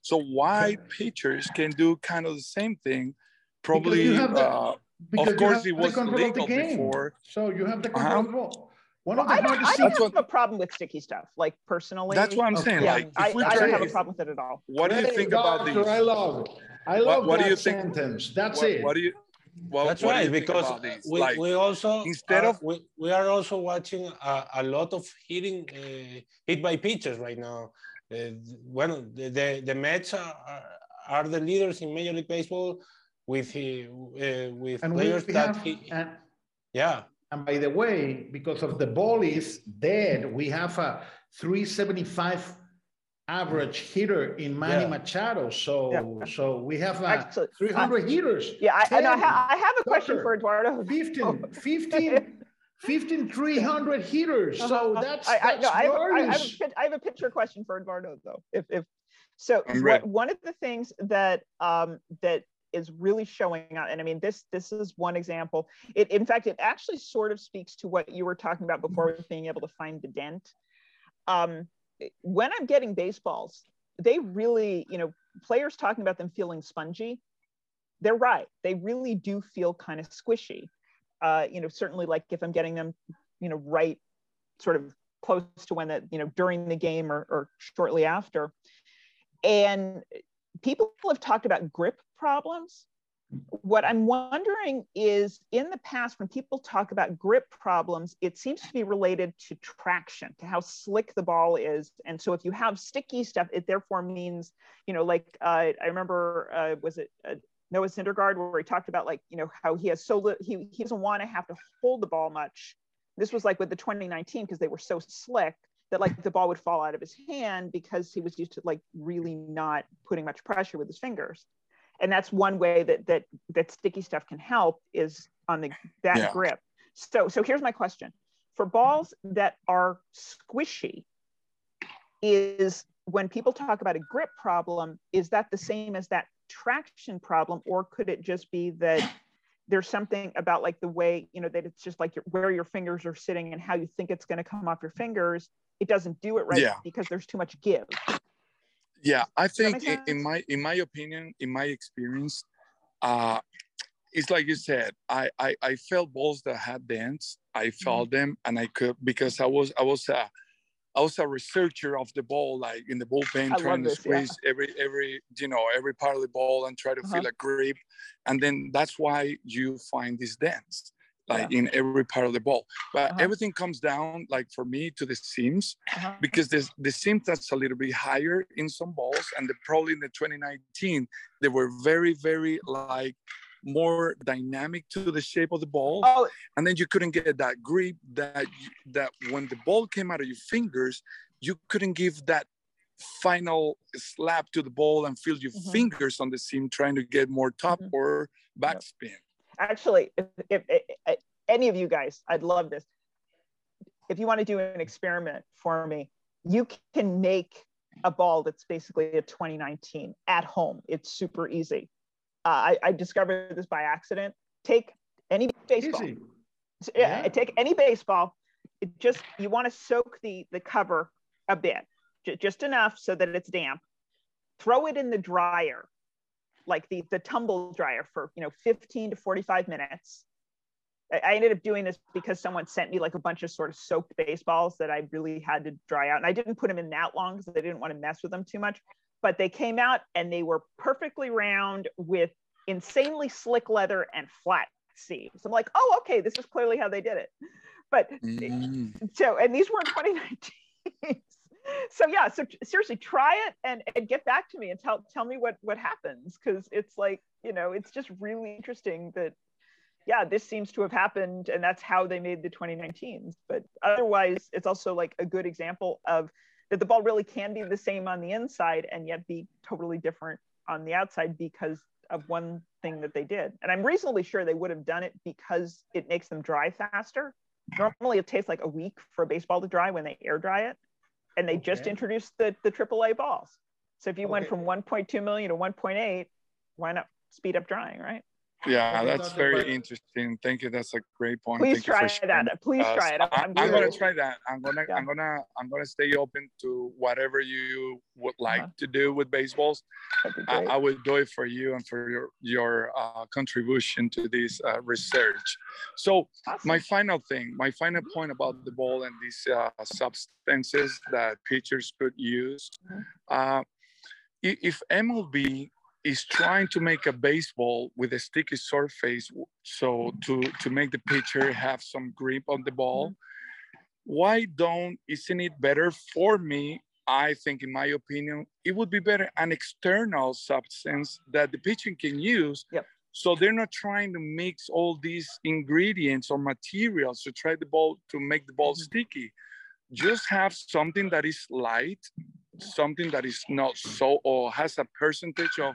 So why pitchers can do kind of the same thing? Probably, the, uh, of course, it was legal before. So you have the uh-huh. control. Uh-huh. One of the I don't, I don't have a problem with sticky stuff. Like personally, that's what I'm saying. Yeah, like, I, I don't have a problem with it at all. What do you think about these? I love it. I love what, what do you sentence. Think, That's what, it. What do you well, That's right, because we, like, we also instead of we, we are also watching a, a lot of hitting uh, hit by pitchers right now. Uh, well, the, the, the Mets are, are the leaders in Major League Baseball with uh, with and players that have, he, and, yeah. And by the way, because of the ball is dead, we have a 375 average hitter in Manny yeah. Machado. So yeah. so we have uh, Actually, 300 uh, hitters. Yeah, I, I, I, have a question for Eduardo. 15, 15, 15 300 hitters. So uh-huh. that's, I, that's I, no, I, have a, I have a picture question for Eduardo though. If, if so, what, one of the things that um, that is really showing out and i mean this this is one example it in fact it actually sort of speaks to what you were talking about before with being able to find the dent um, when I'm getting baseballs, they really, you know, players talking about them feeling spongy, they're right. They really do feel kind of squishy. Uh, you know, certainly like if I'm getting them, you know, right sort of close to when that, you know, during the game or, or shortly after. And people have talked about grip problems what I'm wondering is in the past, when people talk about grip problems, it seems to be related to traction, to how slick the ball is. And so if you have sticky stuff, it therefore means, you know, like uh, I remember, uh, was it uh, Noah Syndergaard, where he talked about like, you know, how he has so, he, he doesn't want to have to hold the ball much. This was like with the 2019, because they were so slick that like the ball would fall out of his hand because he was used to like really not putting much pressure with his fingers and that's one way that that that sticky stuff can help is on the that yeah. grip so so here's my question for balls that are squishy is when people talk about a grip problem is that the same as that traction problem or could it just be that there's something about like the way you know that it's just like your, where your fingers are sitting and how you think it's going to come off your fingers it doesn't do it right Yeah. because there's too much give Yeah, I think in, in my in my opinion, in my experience, uh, it's like you said. I I, I felt balls that had dents. I Mm-hmm. felt them, and I could because I was I was a I was a researcher of the ball, like in the bullpen, I trying to this, yeah. squeeze every every you know every part of the ball and try to Uh-huh. feel a grip, and then that's why you find these dents like in every part of the ball. But Uh-huh. everything comes down, like for me, to the seams Uh-huh. because there's the seam that's a little bit higher in some balls and the, probably in the 2019 they were very very like more dynamic to the shape of the ball oh and then you couldn't get that grip that that when the ball came out of your fingers you couldn't give that final slap to the ball and feel your Mhm. fingers on the seam trying to get more top Mhm. or backspin actually if, if, if any of you guys i'd love this if you want to do an experiment for me you can make a ball that's basically a 2019 at home it's super easy uh, I, I discovered this by accident take any baseball Easy. Yeah, Yeah. take any baseball. It just you want to soak the the cover a bit, just enough so that it's damp. Throw it in the dryer, like the the tumble dryer for you know 15 to 45 minutes. I, ended up doing this because someone sent me like a bunch of sort of soaked baseballs that I really had to dry out, and I didn't put them in that long because I didn't want to mess with them too much. But they came out and they were perfectly round with insanely slick leather and flat seams. I'm like, oh, okay, this is clearly how they did it. But Mm. so, and these were in 2019. so yeah, so seriously, try it and, and get back to me and tell tell me what what happens because it's like you know it's just really interesting that yeah this seems to have happened and that's how they made the 2019s. But otherwise, it's also like a good example of that the ball really can be the same on the inside and yet be totally different on the outside because of one thing that they did. And I'm reasonably sure they would have done it because it makes them dry faster. Normally it takes like a week for a baseball to dry when they air dry it. And they just introduced the, the AAA balls. So if you went from 1.2 million to 1.8, why not speed up drying, right? Yeah, that's very But- interesting. Thank you. That's a great point. Please Thank try sharing that. Please Uh, try it. I, I'm am gonna try that. I'm gonna Yeah. I'm gonna I'm gonna stay open to whatever you would like Uh-huh. to do with baseballs. I. I will do it for you and for your your uh, contribution to this uh, research. So Awesome. my final thing, my final point about the ball and these uh, substances that pitchers could use. Mhm. Uh, if MLB is trying to make a baseball with a sticky surface, so to to make the pitcher have some grip on the ball, why don't? Isn't it better for me? I think, in my opinion, it would be better an external substance that the pitcher can use. Yep. So they're not trying to mix all these ingredients or materials to try the ball to make the ball Mhm. sticky. Just have something that is light, something that is not so or has a percentage of.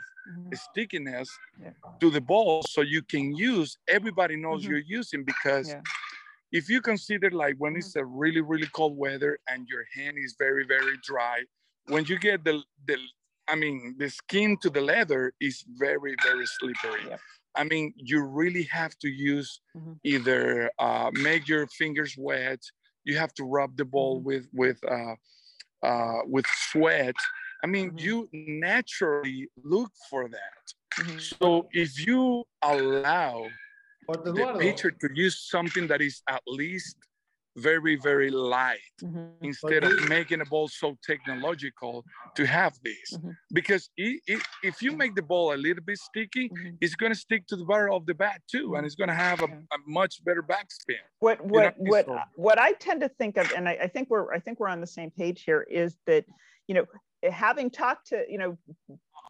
Stickiness Yeah. to the ball so you can use everybody knows Mhm. you're using because Yeah. if you consider like when it's a really really cold weather and your hand is very very dry when you get the the i mean the skin to the leather is very very slippery Yep. i mean you really have to use Mhm. either uh, make your fingers wet you have to rub the ball Mhm. with with uh, uh, with sweat i mean Mhm. you naturally look for that Mhm. so if you allow But the Eduardo, pitcher to use something that is at least very very light Mhm. instead of making a ball so technological to have this Mhm. because i i if you make the ball a little bit sticky Mhm. it's going to stick to the barrel of the bat too and it's going to have a, a much better backspin what know, what what so- what I tend to think of, and I, I think we're I think we're on the same page here, is that you know having talked to you know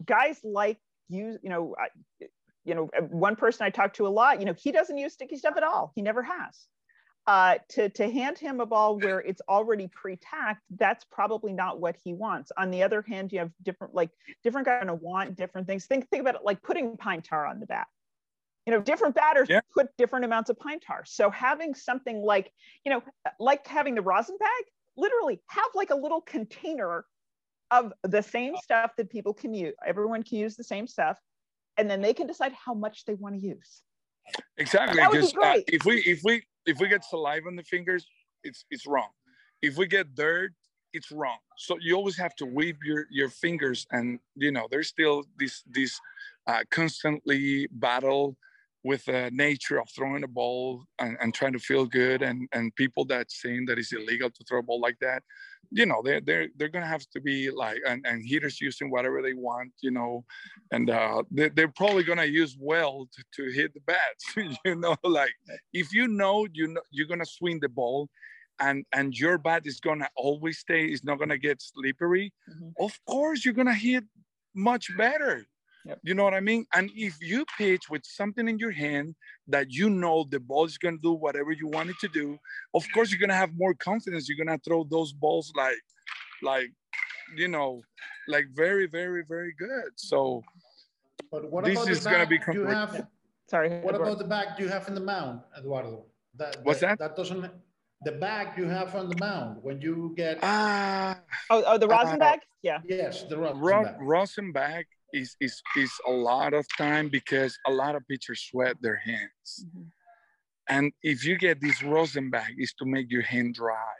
guys like you you know I, you know one person I talked to a lot, you know he doesn't use sticky stuff at all. He never has. Uh, to to hand him a ball where it's already pre-tacked, that's probably not what he wants. On the other hand, you have different like different guys are gonna want different things. Think think about it like putting pine tar on the bat you know different batters Yeah. put different amounts of pine tar so having something like you know like having the rosin bag literally have like a little container of the same stuff that people can use everyone can use the same stuff and then they can decide how much they want to use Exactly, That would be because uh, great. if we if we if we get saliva on the fingers, it's it's wrong. If we get dirt, it's wrong. So you always have to weave your your fingers, and you know there's still this this uh, constantly battle with the nature of throwing a ball and, and trying to feel good, and and people that saying that it's illegal to throw a ball like that, you know they're they're they're gonna have to be like and, and hitters using whatever they want, you know, and uh, they, they're probably gonna use well to, to hit the bats, you know, like if you know you know you're gonna swing the ball and and your bat is gonna always stay is not gonna get slippery Mhm. of course you're gonna hit much better Yep. you know what i mean and if you pitch with something in your hand that you know the ball is gonna do whatever you want it to do of course you're gonna have more confidence you're gonna throw those balls like like you know like very very very good so But what This about is the gonna back be you complete. have? Sorry. What Eduardo. about the back you have in the mound, Eduardo? That, What's that? That doesn't. The back you have on the mound when you get. ah Oh, oh, the Uh, rosin bag? Yeah. yes, the rosin Ro- back. rosin bag is, is is a lot of time because a lot of pitchers sweat their hands. Mhm. And if you get this rosin bag, is to make your hand dry.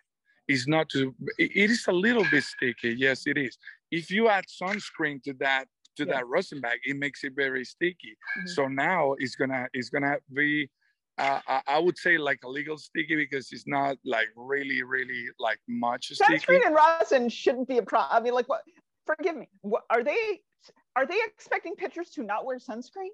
It's not to. It is a little bit sticky. Yes, it is. If you add sunscreen to that to Yeah. that rosin bag, it makes it very sticky. Mhm. So now it's gonna it's gonna be. Uh, I, I would say like a legal sticky because it's not like really really like much sticky. Sunscreen and rosin shouldn't be a problem. I mean, like, what? Forgive me. What are they? Are they expecting pitchers to not wear sunscreen?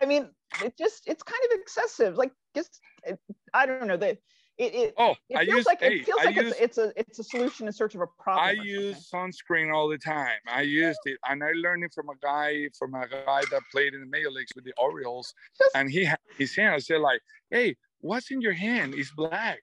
I mean, it just it's kind of excessive. Like, just it, I don't know that it it, Oh, it I feels use like it feels like use it's, it's a it's a solution in search of a problem. I use sunscreen all the time. I used it, and I learned it from a guy from a guy that played in the major leagues with the Orioles, Just- and he had his hand. I said like, "Hey, what's in your hand? It's black."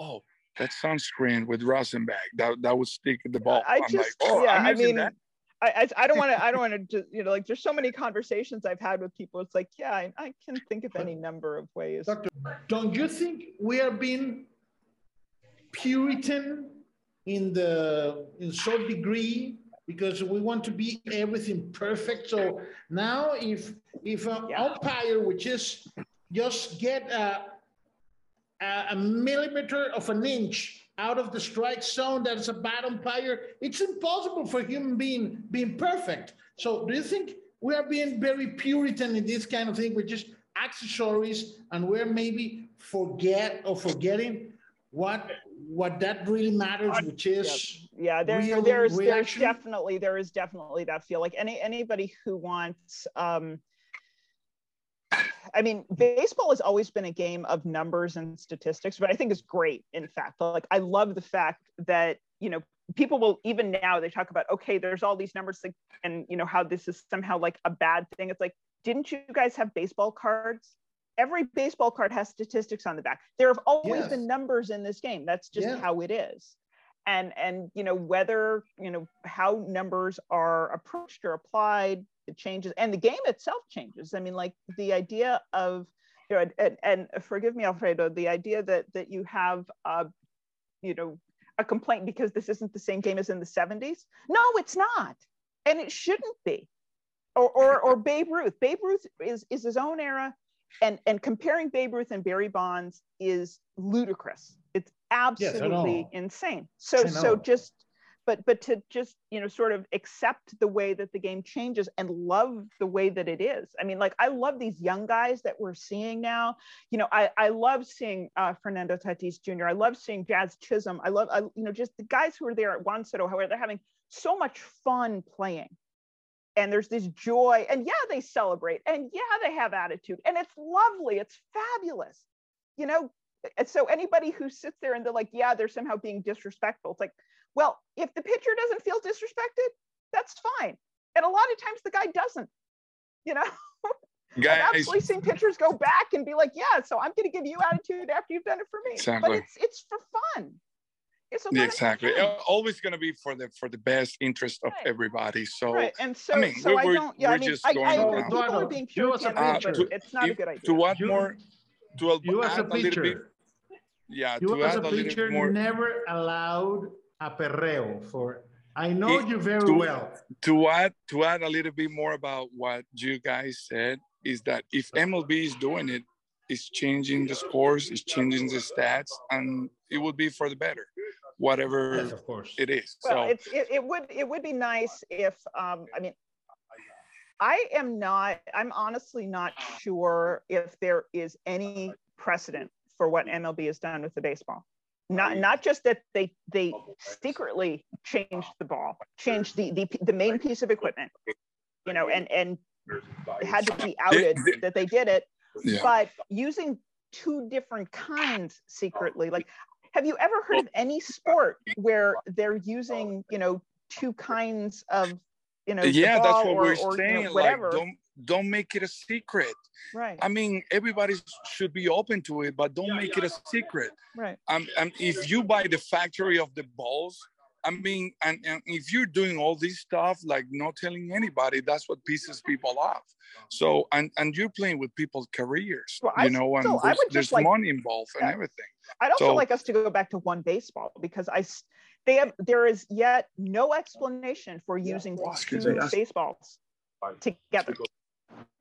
Oh, that sunscreen with rosin bag. That that would stick the ball. I am just like, "Oh, yeah. I mean, that." I, I I don't want to I don't want to just you know like there's so many conversations I've had with people. It's like yeah, I, I can think of any number of ways. Doctor, don't you think we are being Puritan in the in some degree because we want to be everything perfect? So now, if if an Yeah. umpire which is just get a a millimeter of an inch out of the strike zone, that is a bad umpire. It's impossible for a human being being perfect. So, do you think we are being very Puritan in this kind of thing? We're just accessories, and we're maybe forget or forgetting what what that really matters, which is yeah there, real there's there's definitely there is definitely that feel like any anybody who wants um i mean baseball has always been a game of numbers and statistics but i think it's great in fact. Like i love the fact that you know people will even now they talk about okay there's all these numbers like, and you know how this is somehow like a bad thing. It's like didn't you guys have baseball cards? Every baseball card has statistics on the back. There have always Yes. been numbers in this game. That's just Yeah. how it is and and you know whether you know how numbers are approached or applied it changes and the game itself changes. I mean like the idea of you know and, and forgive me alfredo the idea that that you have uh you know a complaint because this isn't the same game as in the 70s no it's not. And it shouldn't be. Or or, or babe ruth. Babe ruth is is his own era and and comparing babe ruth and barry bonds is ludicrous absolutely know. insane. So so just but but to just you know sort of accept the way that the game changes and love the way that it is. I mean like i love these young guys that we're seeing now. You know i i love seeing uh, fernando tatis jr i love seeing jazz chisholm. I love I, you know just the guys who are there at juan soto however they're having so much fun playing. And there's this joy and yeah they celebrate and yeah they have attitude and it's lovely. It's fabulous. You know and so anybody who sits there and they're like yeah they're somehow being disrespectful it's like well if the pitcher doesn't feel disrespected that's fine and a lot of times the guy doesn't you know Guys. i've Guys, absolutely seen pitchers go back and be like yeah so i'm going to give you attitude after you've done it for me Exactly. but it's it's for fun it's a yeah, exactly. fun. Uh, Always gonna be for the for the best interest of Right. everybody. So right and so mean, so we're- i don't yeah i we're mean just i, going I agree around. people are being you as a puritan Uh, to- it's not a good idea to add You- more to add you as a add little bit, pitcher, yeah, you to as add a a little pitcher more. never allowed a perreo for. I know It- you very to- well. to add to add a little bit more about what you guys said is that if MLB is doing it, it's changing the scores, it's changing the stats, and it would be for the better, whatever Yes, of course. it is. Well, so it's, it, it would it would be nice if um, I mean, I am not. I'm honestly not sure if there is any precedent for what MLB has done with the baseball. Not not just that they they secretly changed the ball, changed the the, the main piece of equipment, you know, and and had to be outed that they did it, yeah. but using two different kinds secretly like have you ever heard of any sport where they're using you know two kinds of you know yeah, that's what or, we're or, you know, saying. whatever Like, don't don't make it a secret. right I mean, everybody should be open to it, but don't make it a secret. right Um, um, if you buy the factory of the balls, I mean, and, and if you're doing all this stuff, like not telling anybody, that's what pisses people off. So, and and you're playing with people's careers, Well, I you know, and still- there's, would just there's like- money involved and Yeah. everything. i'd also So- like us to go back to one baseball because i they have there is yet no explanation for using Excuse two baseballs together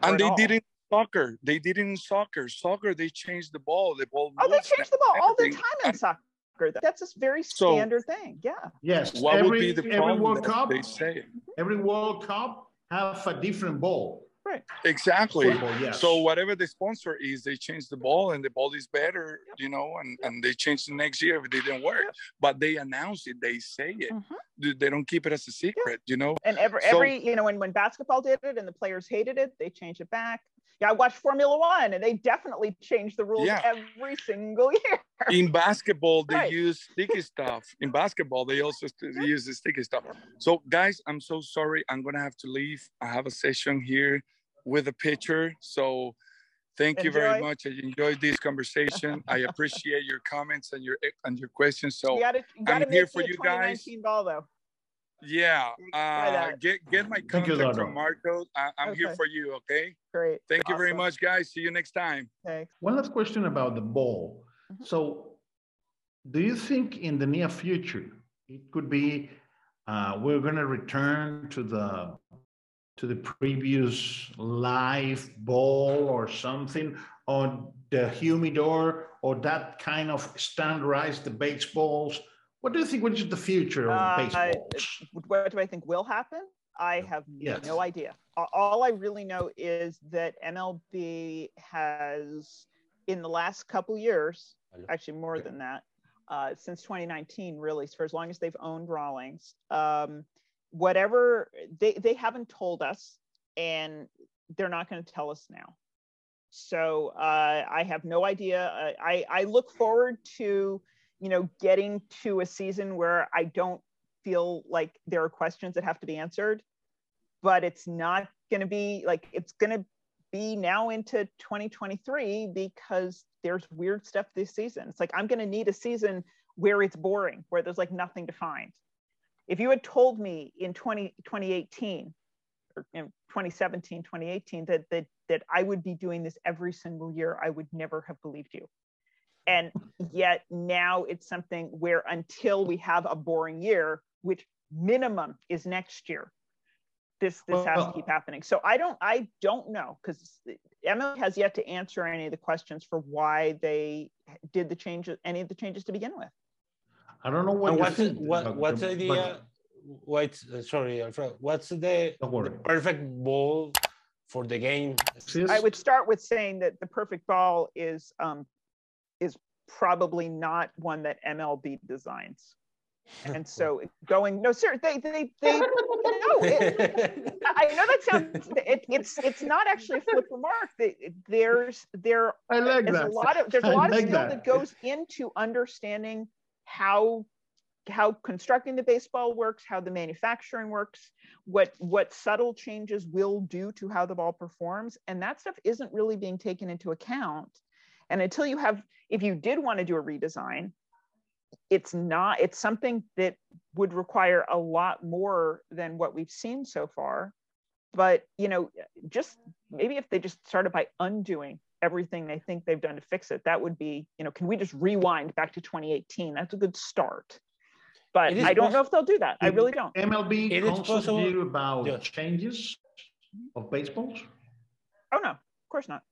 And they all. did it in soccer. They did it in soccer. Soccer, they changed the ball. The ball. oh they moves change the ball all the time in And soccer that's a very So- standard thing yeah Yes, What every, would be the every problem? World that Cup, They say every World Cup have a different ball. Exactly. Football, yes. So whatever the sponsor is, they change the ball and the ball is better, you know, and, and they change the next year if it didn't work. Yep. But they announce it, they say it. Mhm. They- They don't keep it as a secret, you know. And every, So- every you know, when, when basketball did it and the players hated it, they changed it back. Yeah, I watched Formula One and they definitely change the rules Yeah. every single year. In basketball, they Right. use sticky stuff. In basketball, they also st- mm-hmm. use the sticky stuff. So guys, I'm so sorry. I'm gonna have to leave. I have a session here with a pitcher. So thank you very much. I enjoyed this conversation. I appreciate your comments and your and your questions. So you gotta, you gotta I'm here for you guys. ball though. Yeah, uh, get get my Thank you, contact Dodo. from Marco. I, I'm here for you. Okay. Great. Thank you very much, guys. See you next time. Thanks. One last question about the ball. Mhm. So, do you think in the near future it could be uh, we're going to return to the to the previous live ball or something on the humidor or that kind of standardized the baseballs? What do you think? What is the future of Uh, baseballs? What do I think will happen? I have Yes. no idea. All I really know is that MLB has, in the last couple years, actually more than that, uh, since 2019, really, for as long as they've owned Rawlings, um, whatever they they haven't told us, and they're not going to tell us now. So uh, I have no idea. I I look forward to you know getting to a season where I don't feel like there are questions that have to be answered, but it's not going to be like it's going to be now into 2023 because there's weird stuff this season. It's like I'm going to need a season where it's boring, where there's like nothing to find. If you had told me in 20, 2018 or in 2017, 2018 that that that I would be doing this every single year, I would never have believed you. And yet now it's something where until we have a boring year, which minimum is next year, this this has to keep happening. So I don't I don't know because Emma has yet to answer any of the questions for why they did the changes, any of the changes to begin with. I don't know what And what's the, what, what's the but- idea? What's uh, sorry, Alfredo. What's the Don't perfect ball for the game? I would start with saying that the perfect ball is um, is probably not one that MLB designs. And so going no, sir, they they they no. It, I know that sounds it, it's it's not actually a flip remark. They, there's there I like there's that. a lot of there's a lot of like skill that. that goes into understanding how how constructing the baseball works, how the manufacturing works, what what subtle changes will do to how the ball performs, and that stuff isn't really being taken into account. And until you have, if you did want to do a redesign, it's not. It's something that would require a lot more than what we've seen so far. But you know, just maybe if they just started by undoing everything they think they've done to fix it, that would be, you know, can we just rewind back to 2018? That's a good start. But I don't know if they'll do that. I really don't. MLB It is consulted possible- you about Yeah. changes of baseballs? Oh no, of course not.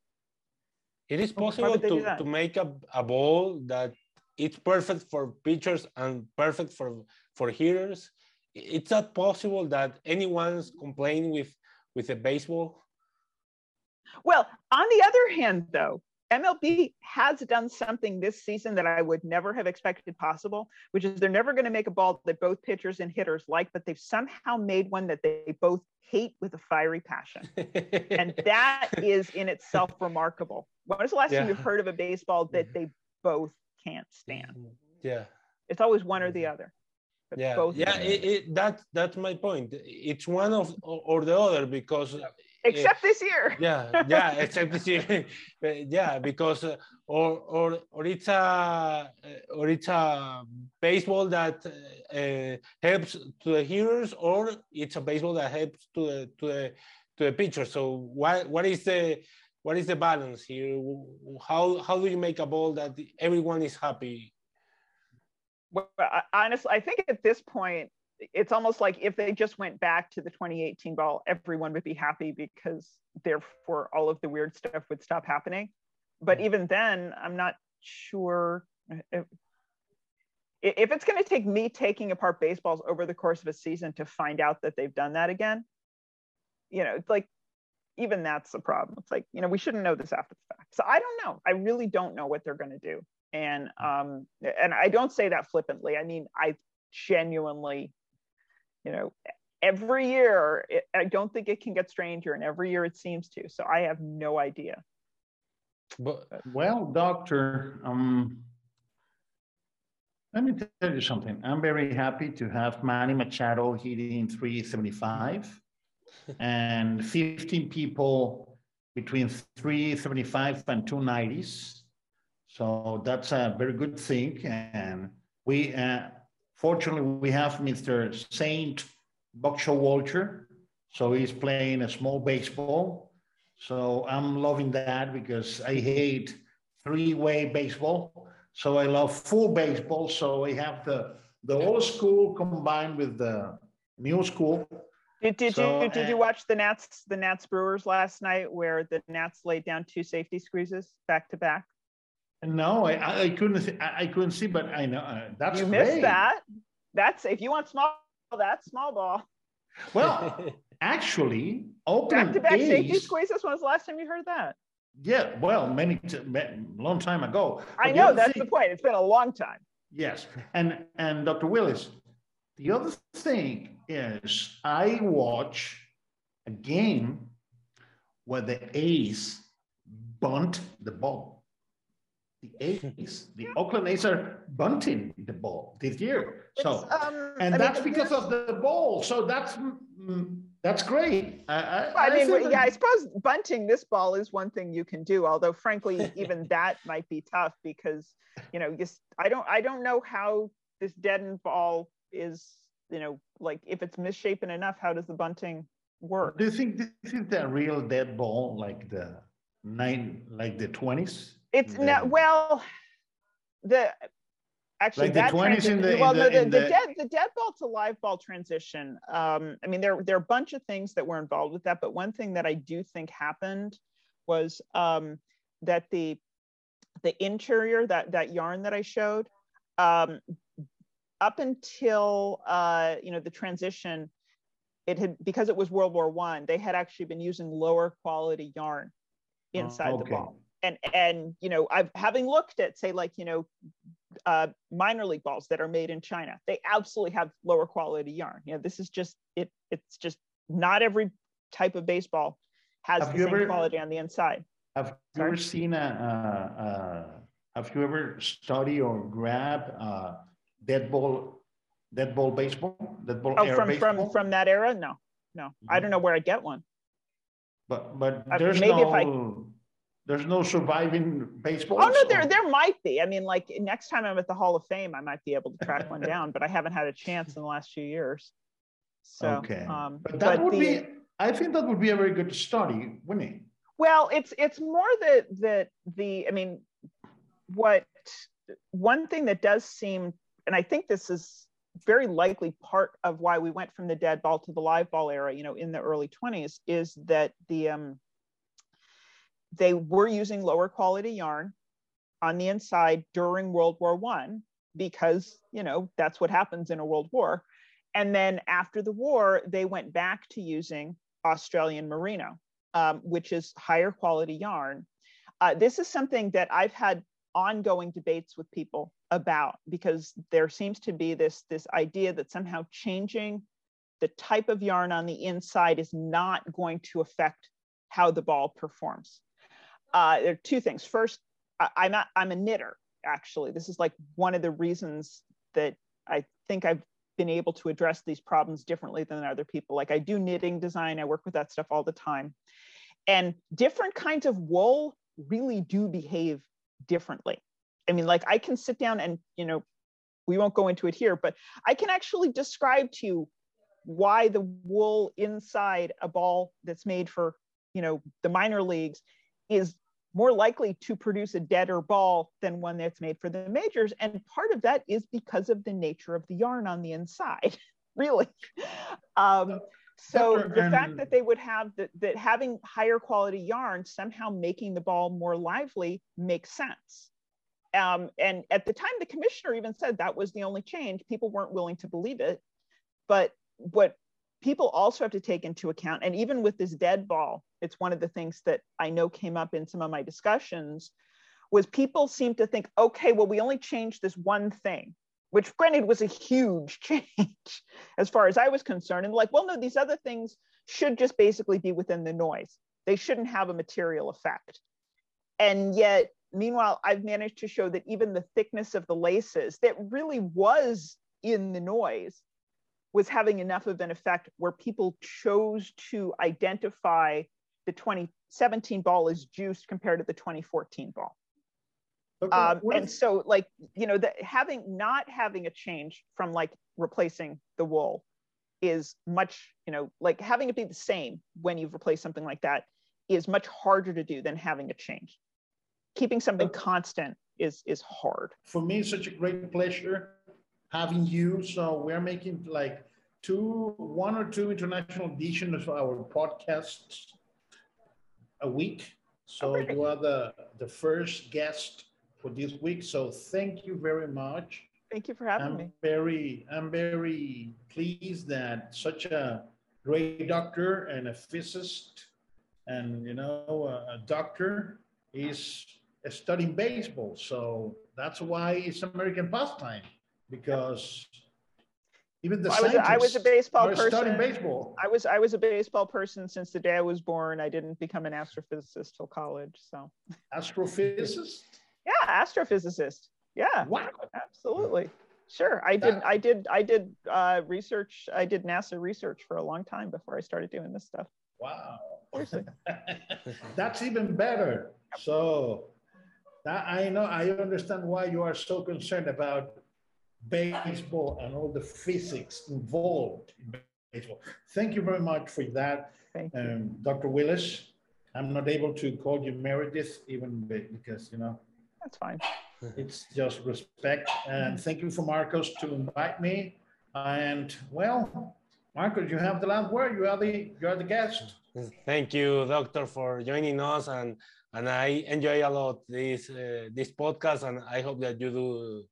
It is possible to, to make a, a ball that it's perfect for pitchers and perfect for for hitters. It's not possible that anyone's complaining with with a baseball. Well, on the other hand, though, MLB has done something this season that I would never have expected possible, which is they're never going to make a ball that both pitchers and hitters like, but they've somehow made one that they both hate with a fiery passion. and that is in itself remarkable. When was the last yeah. time you've heard of a baseball that mm-hmm. they both can't stand? Mm-hmm. Yeah. It's always one or the mm-hmm. other. yeah, yeah, it, it, that, that's my point. It's one of or the other because except this year. yeah, yeah, except this year. yeah, because uh, or or or it's a or it's a baseball that uh, helps to the heroes, or it's a baseball that helps to the to the to the pitcher. So what what is the what is the balance here? How how do you make a ball that everyone is happy? Well, honestly, I think at this point it's almost like if they just went back to the 2018 ball, everyone would be happy because therefore all of the weird stuff would stop happening. But even then, I'm not sure if, if it's going to take me taking apart baseballs over the course of a season to find out that they've done that again. You know, it's like even that's a problem. It's like, you know, we shouldn't know this after the fact. So I don't know. I really don't know what they're going to do. And um and I don't say that flippantly. I mean, I genuinely you know every year it, i don't think it can get stranger and every year it seems to so i have no idea. But well doctor um let me tell you something. I'm very happy to have manny machado hitting 375 and 15 people between 375 and 290s so that's a very good thing and we uh, Fortunately, we have Mr. Saint Buck Showalter. So he's playing a small baseball. So I'm loving that because I hate three-way baseball. So I love full baseball. So I have the the old school combined with the new school. Did, did so, you did you eh, watch the Nats the Nats Brewers last night where the Nats laid down two safety squeezes back to back? No, I, I couldn't. See, I, I couldn't see, but I know uh, that's you great. missed that. That's if you want small, that's small ball. Well, actually, Oakland back to back safety squeezes. When was the last time you heard that? Yeah, well, many long time ago. I know that's thing, the point. It's been a long time. Yes, and and Dr. Wills, the other thing is I watch a game where the A's bunt the ball the A's, the Oakland A's are bunting the ball this year. So, um, and I that's mean, because of the ball. So that's mm, that's great. I, I, I mean, yeah, I suppose bunting this ball is one thing you can do. Although, frankly, even that might be tough because you know, just I don't I don't know how this deadened ball is. You know, like if it's misshapen enough, how does the bunting work? Do you think this is the real dead ball, like the nine, like the twenties? It's not well. The actually like that the 20s in the, well in the, no, the, the, the, dead the dead ball to live ball transition um i mean there there are a bunch of things that were involved with that but one thing that i do think happened was um that the the interior that that yarn that i showed um up until uh you know the transition it had because it was world war one they had actually been using lower quality yarn inside oh, okay. the ball and and you know i've having looked at say like you know uh, minor league balls that are made in china they absolutely have lower quality yarn. You know this is just it it's just not every type of baseball has have the same ever, quality on the inside. Have you ever seen a, have you ever study or grab uh, dead ball dead ball baseball dead ball oh, from baseball? from from that era? No no. I don't know where i get one. But but there's maybe no if I, there's no surviving baseball. Oh no, there there might be. I mean, like next time I'm at the Hall of Fame, I might be able to track one down, but I haven't had a chance in the last few years. So, okay, um, but that but would the, be. I think that would be a very good study, wouldn't it? Well, it's it's more that that the. I mean, what one thing that does seem, and I think this is very likely part of why we went from the dead ball to the live ball era, you know, in the early 20s, is that the um, they were using lower quality yarn on the inside during World War One because you know that's what happens in a world war. And then after the war, they went back to using Australian merino, um, which is higher quality yarn. Uh, this is something that I've had ongoing debates with people about because there seems to be this this idea that somehow changing the type of yarn on the inside is not going to affect how the ball performs. Uh, there are two things. First, I, I'm not, I'm a knitter. Actually, this is like one of the reasons that I think I've been able to address these problems differently than other people. Like I do knitting design, I work with that stuff all the time, and different kinds of wool really do behave differently. I mean, like I can sit down and you know, we won't go into it here, but I can actually describe to you why the wool inside a ball that's made for you know the minor leagues is more likely to produce a deader ball than one that's made for the majors. And part of that is because of the nature of the yarn on the inside really. Um, so the fact that they would have that, that having higher quality yarn somehow making the ball more lively makes sense. Um, and at the time the commissioner even said that was the only change. People weren't willing to believe it. But what people also have to take into account, and even with this dead ball, it's one of the things that I know came up in some of my discussions, was people seem to think, okay, well, we only changed this one thing, which granted was a huge change as far as I was concerned. And like, well, no, these other things should just basically be within the noise. They shouldn't have a material effect. And yet, meanwhile, I've managed to show that even the thickness of the laces that really was in the noise was having enough of an effect where people chose to identify the 2017 ball as juiced compared to the 2014 ball. Okay. Um, and so like, you know, the, having, not having a change from like replacing the wool is much, you know, like having it be the same when you've replaced something like that is much harder to do than having a change. Keeping something okay. constant is is hard. For me, it's such a great pleasure having you. So we're making like two, one or two international editions of our podcasts a week. So oh, okay. you are the, the first guest for this week. So thank you very much. Thank you for having I'm me. Very, I'm very pleased that such a great doctor and a physicist and, you know, a, a doctor is studying baseball. So that's why it's American pastime because even the I was, a, I was a baseball person. baseball. I was I was a baseball person since the day I was born. I didn't become an astrophysicist till college. So astrophysicist? yeah, astrophysicist. Yeah. Wow. Absolutely. Sure. I did I did I did uh, research. I did NASA research for a long time before I started doing this stuff. Wow. That's even better. So that I know I understand why you are so concerned about baseball and all the physics involved in baseball. Thank you very much for that, um, Dr. Wills. I'm not able to call you Meredith even because, you know. That's fine. It's just respect. And thank you for Marcos to invite me. And well, Marcos, you have the last word. You are the you are the guest. Thank you, Doctor, for joining us, and and I enjoy a lot this uh, this podcast, and I hope that you do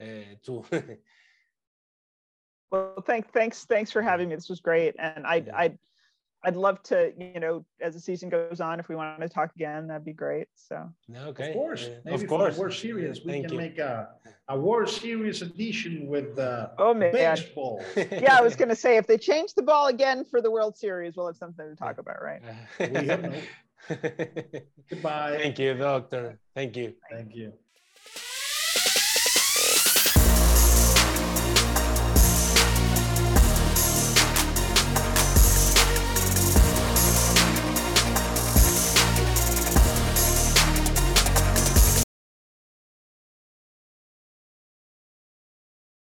uh, too. well, thanks, thanks, thanks for having me. This was great, and I, yeah. I'd, I'd love to, you know, as the season goes on, if we want to talk again, that'd be great. So, okay, of course, maybe of course, World Series, we Thank can you. make a a World Series edition with uh, oh man, baseball. yeah, I was going to say if they change the ball again for the World Series, we'll have something to talk about, right? we have no. Goodbye. Thank you, doctor. Thank you. Thank you.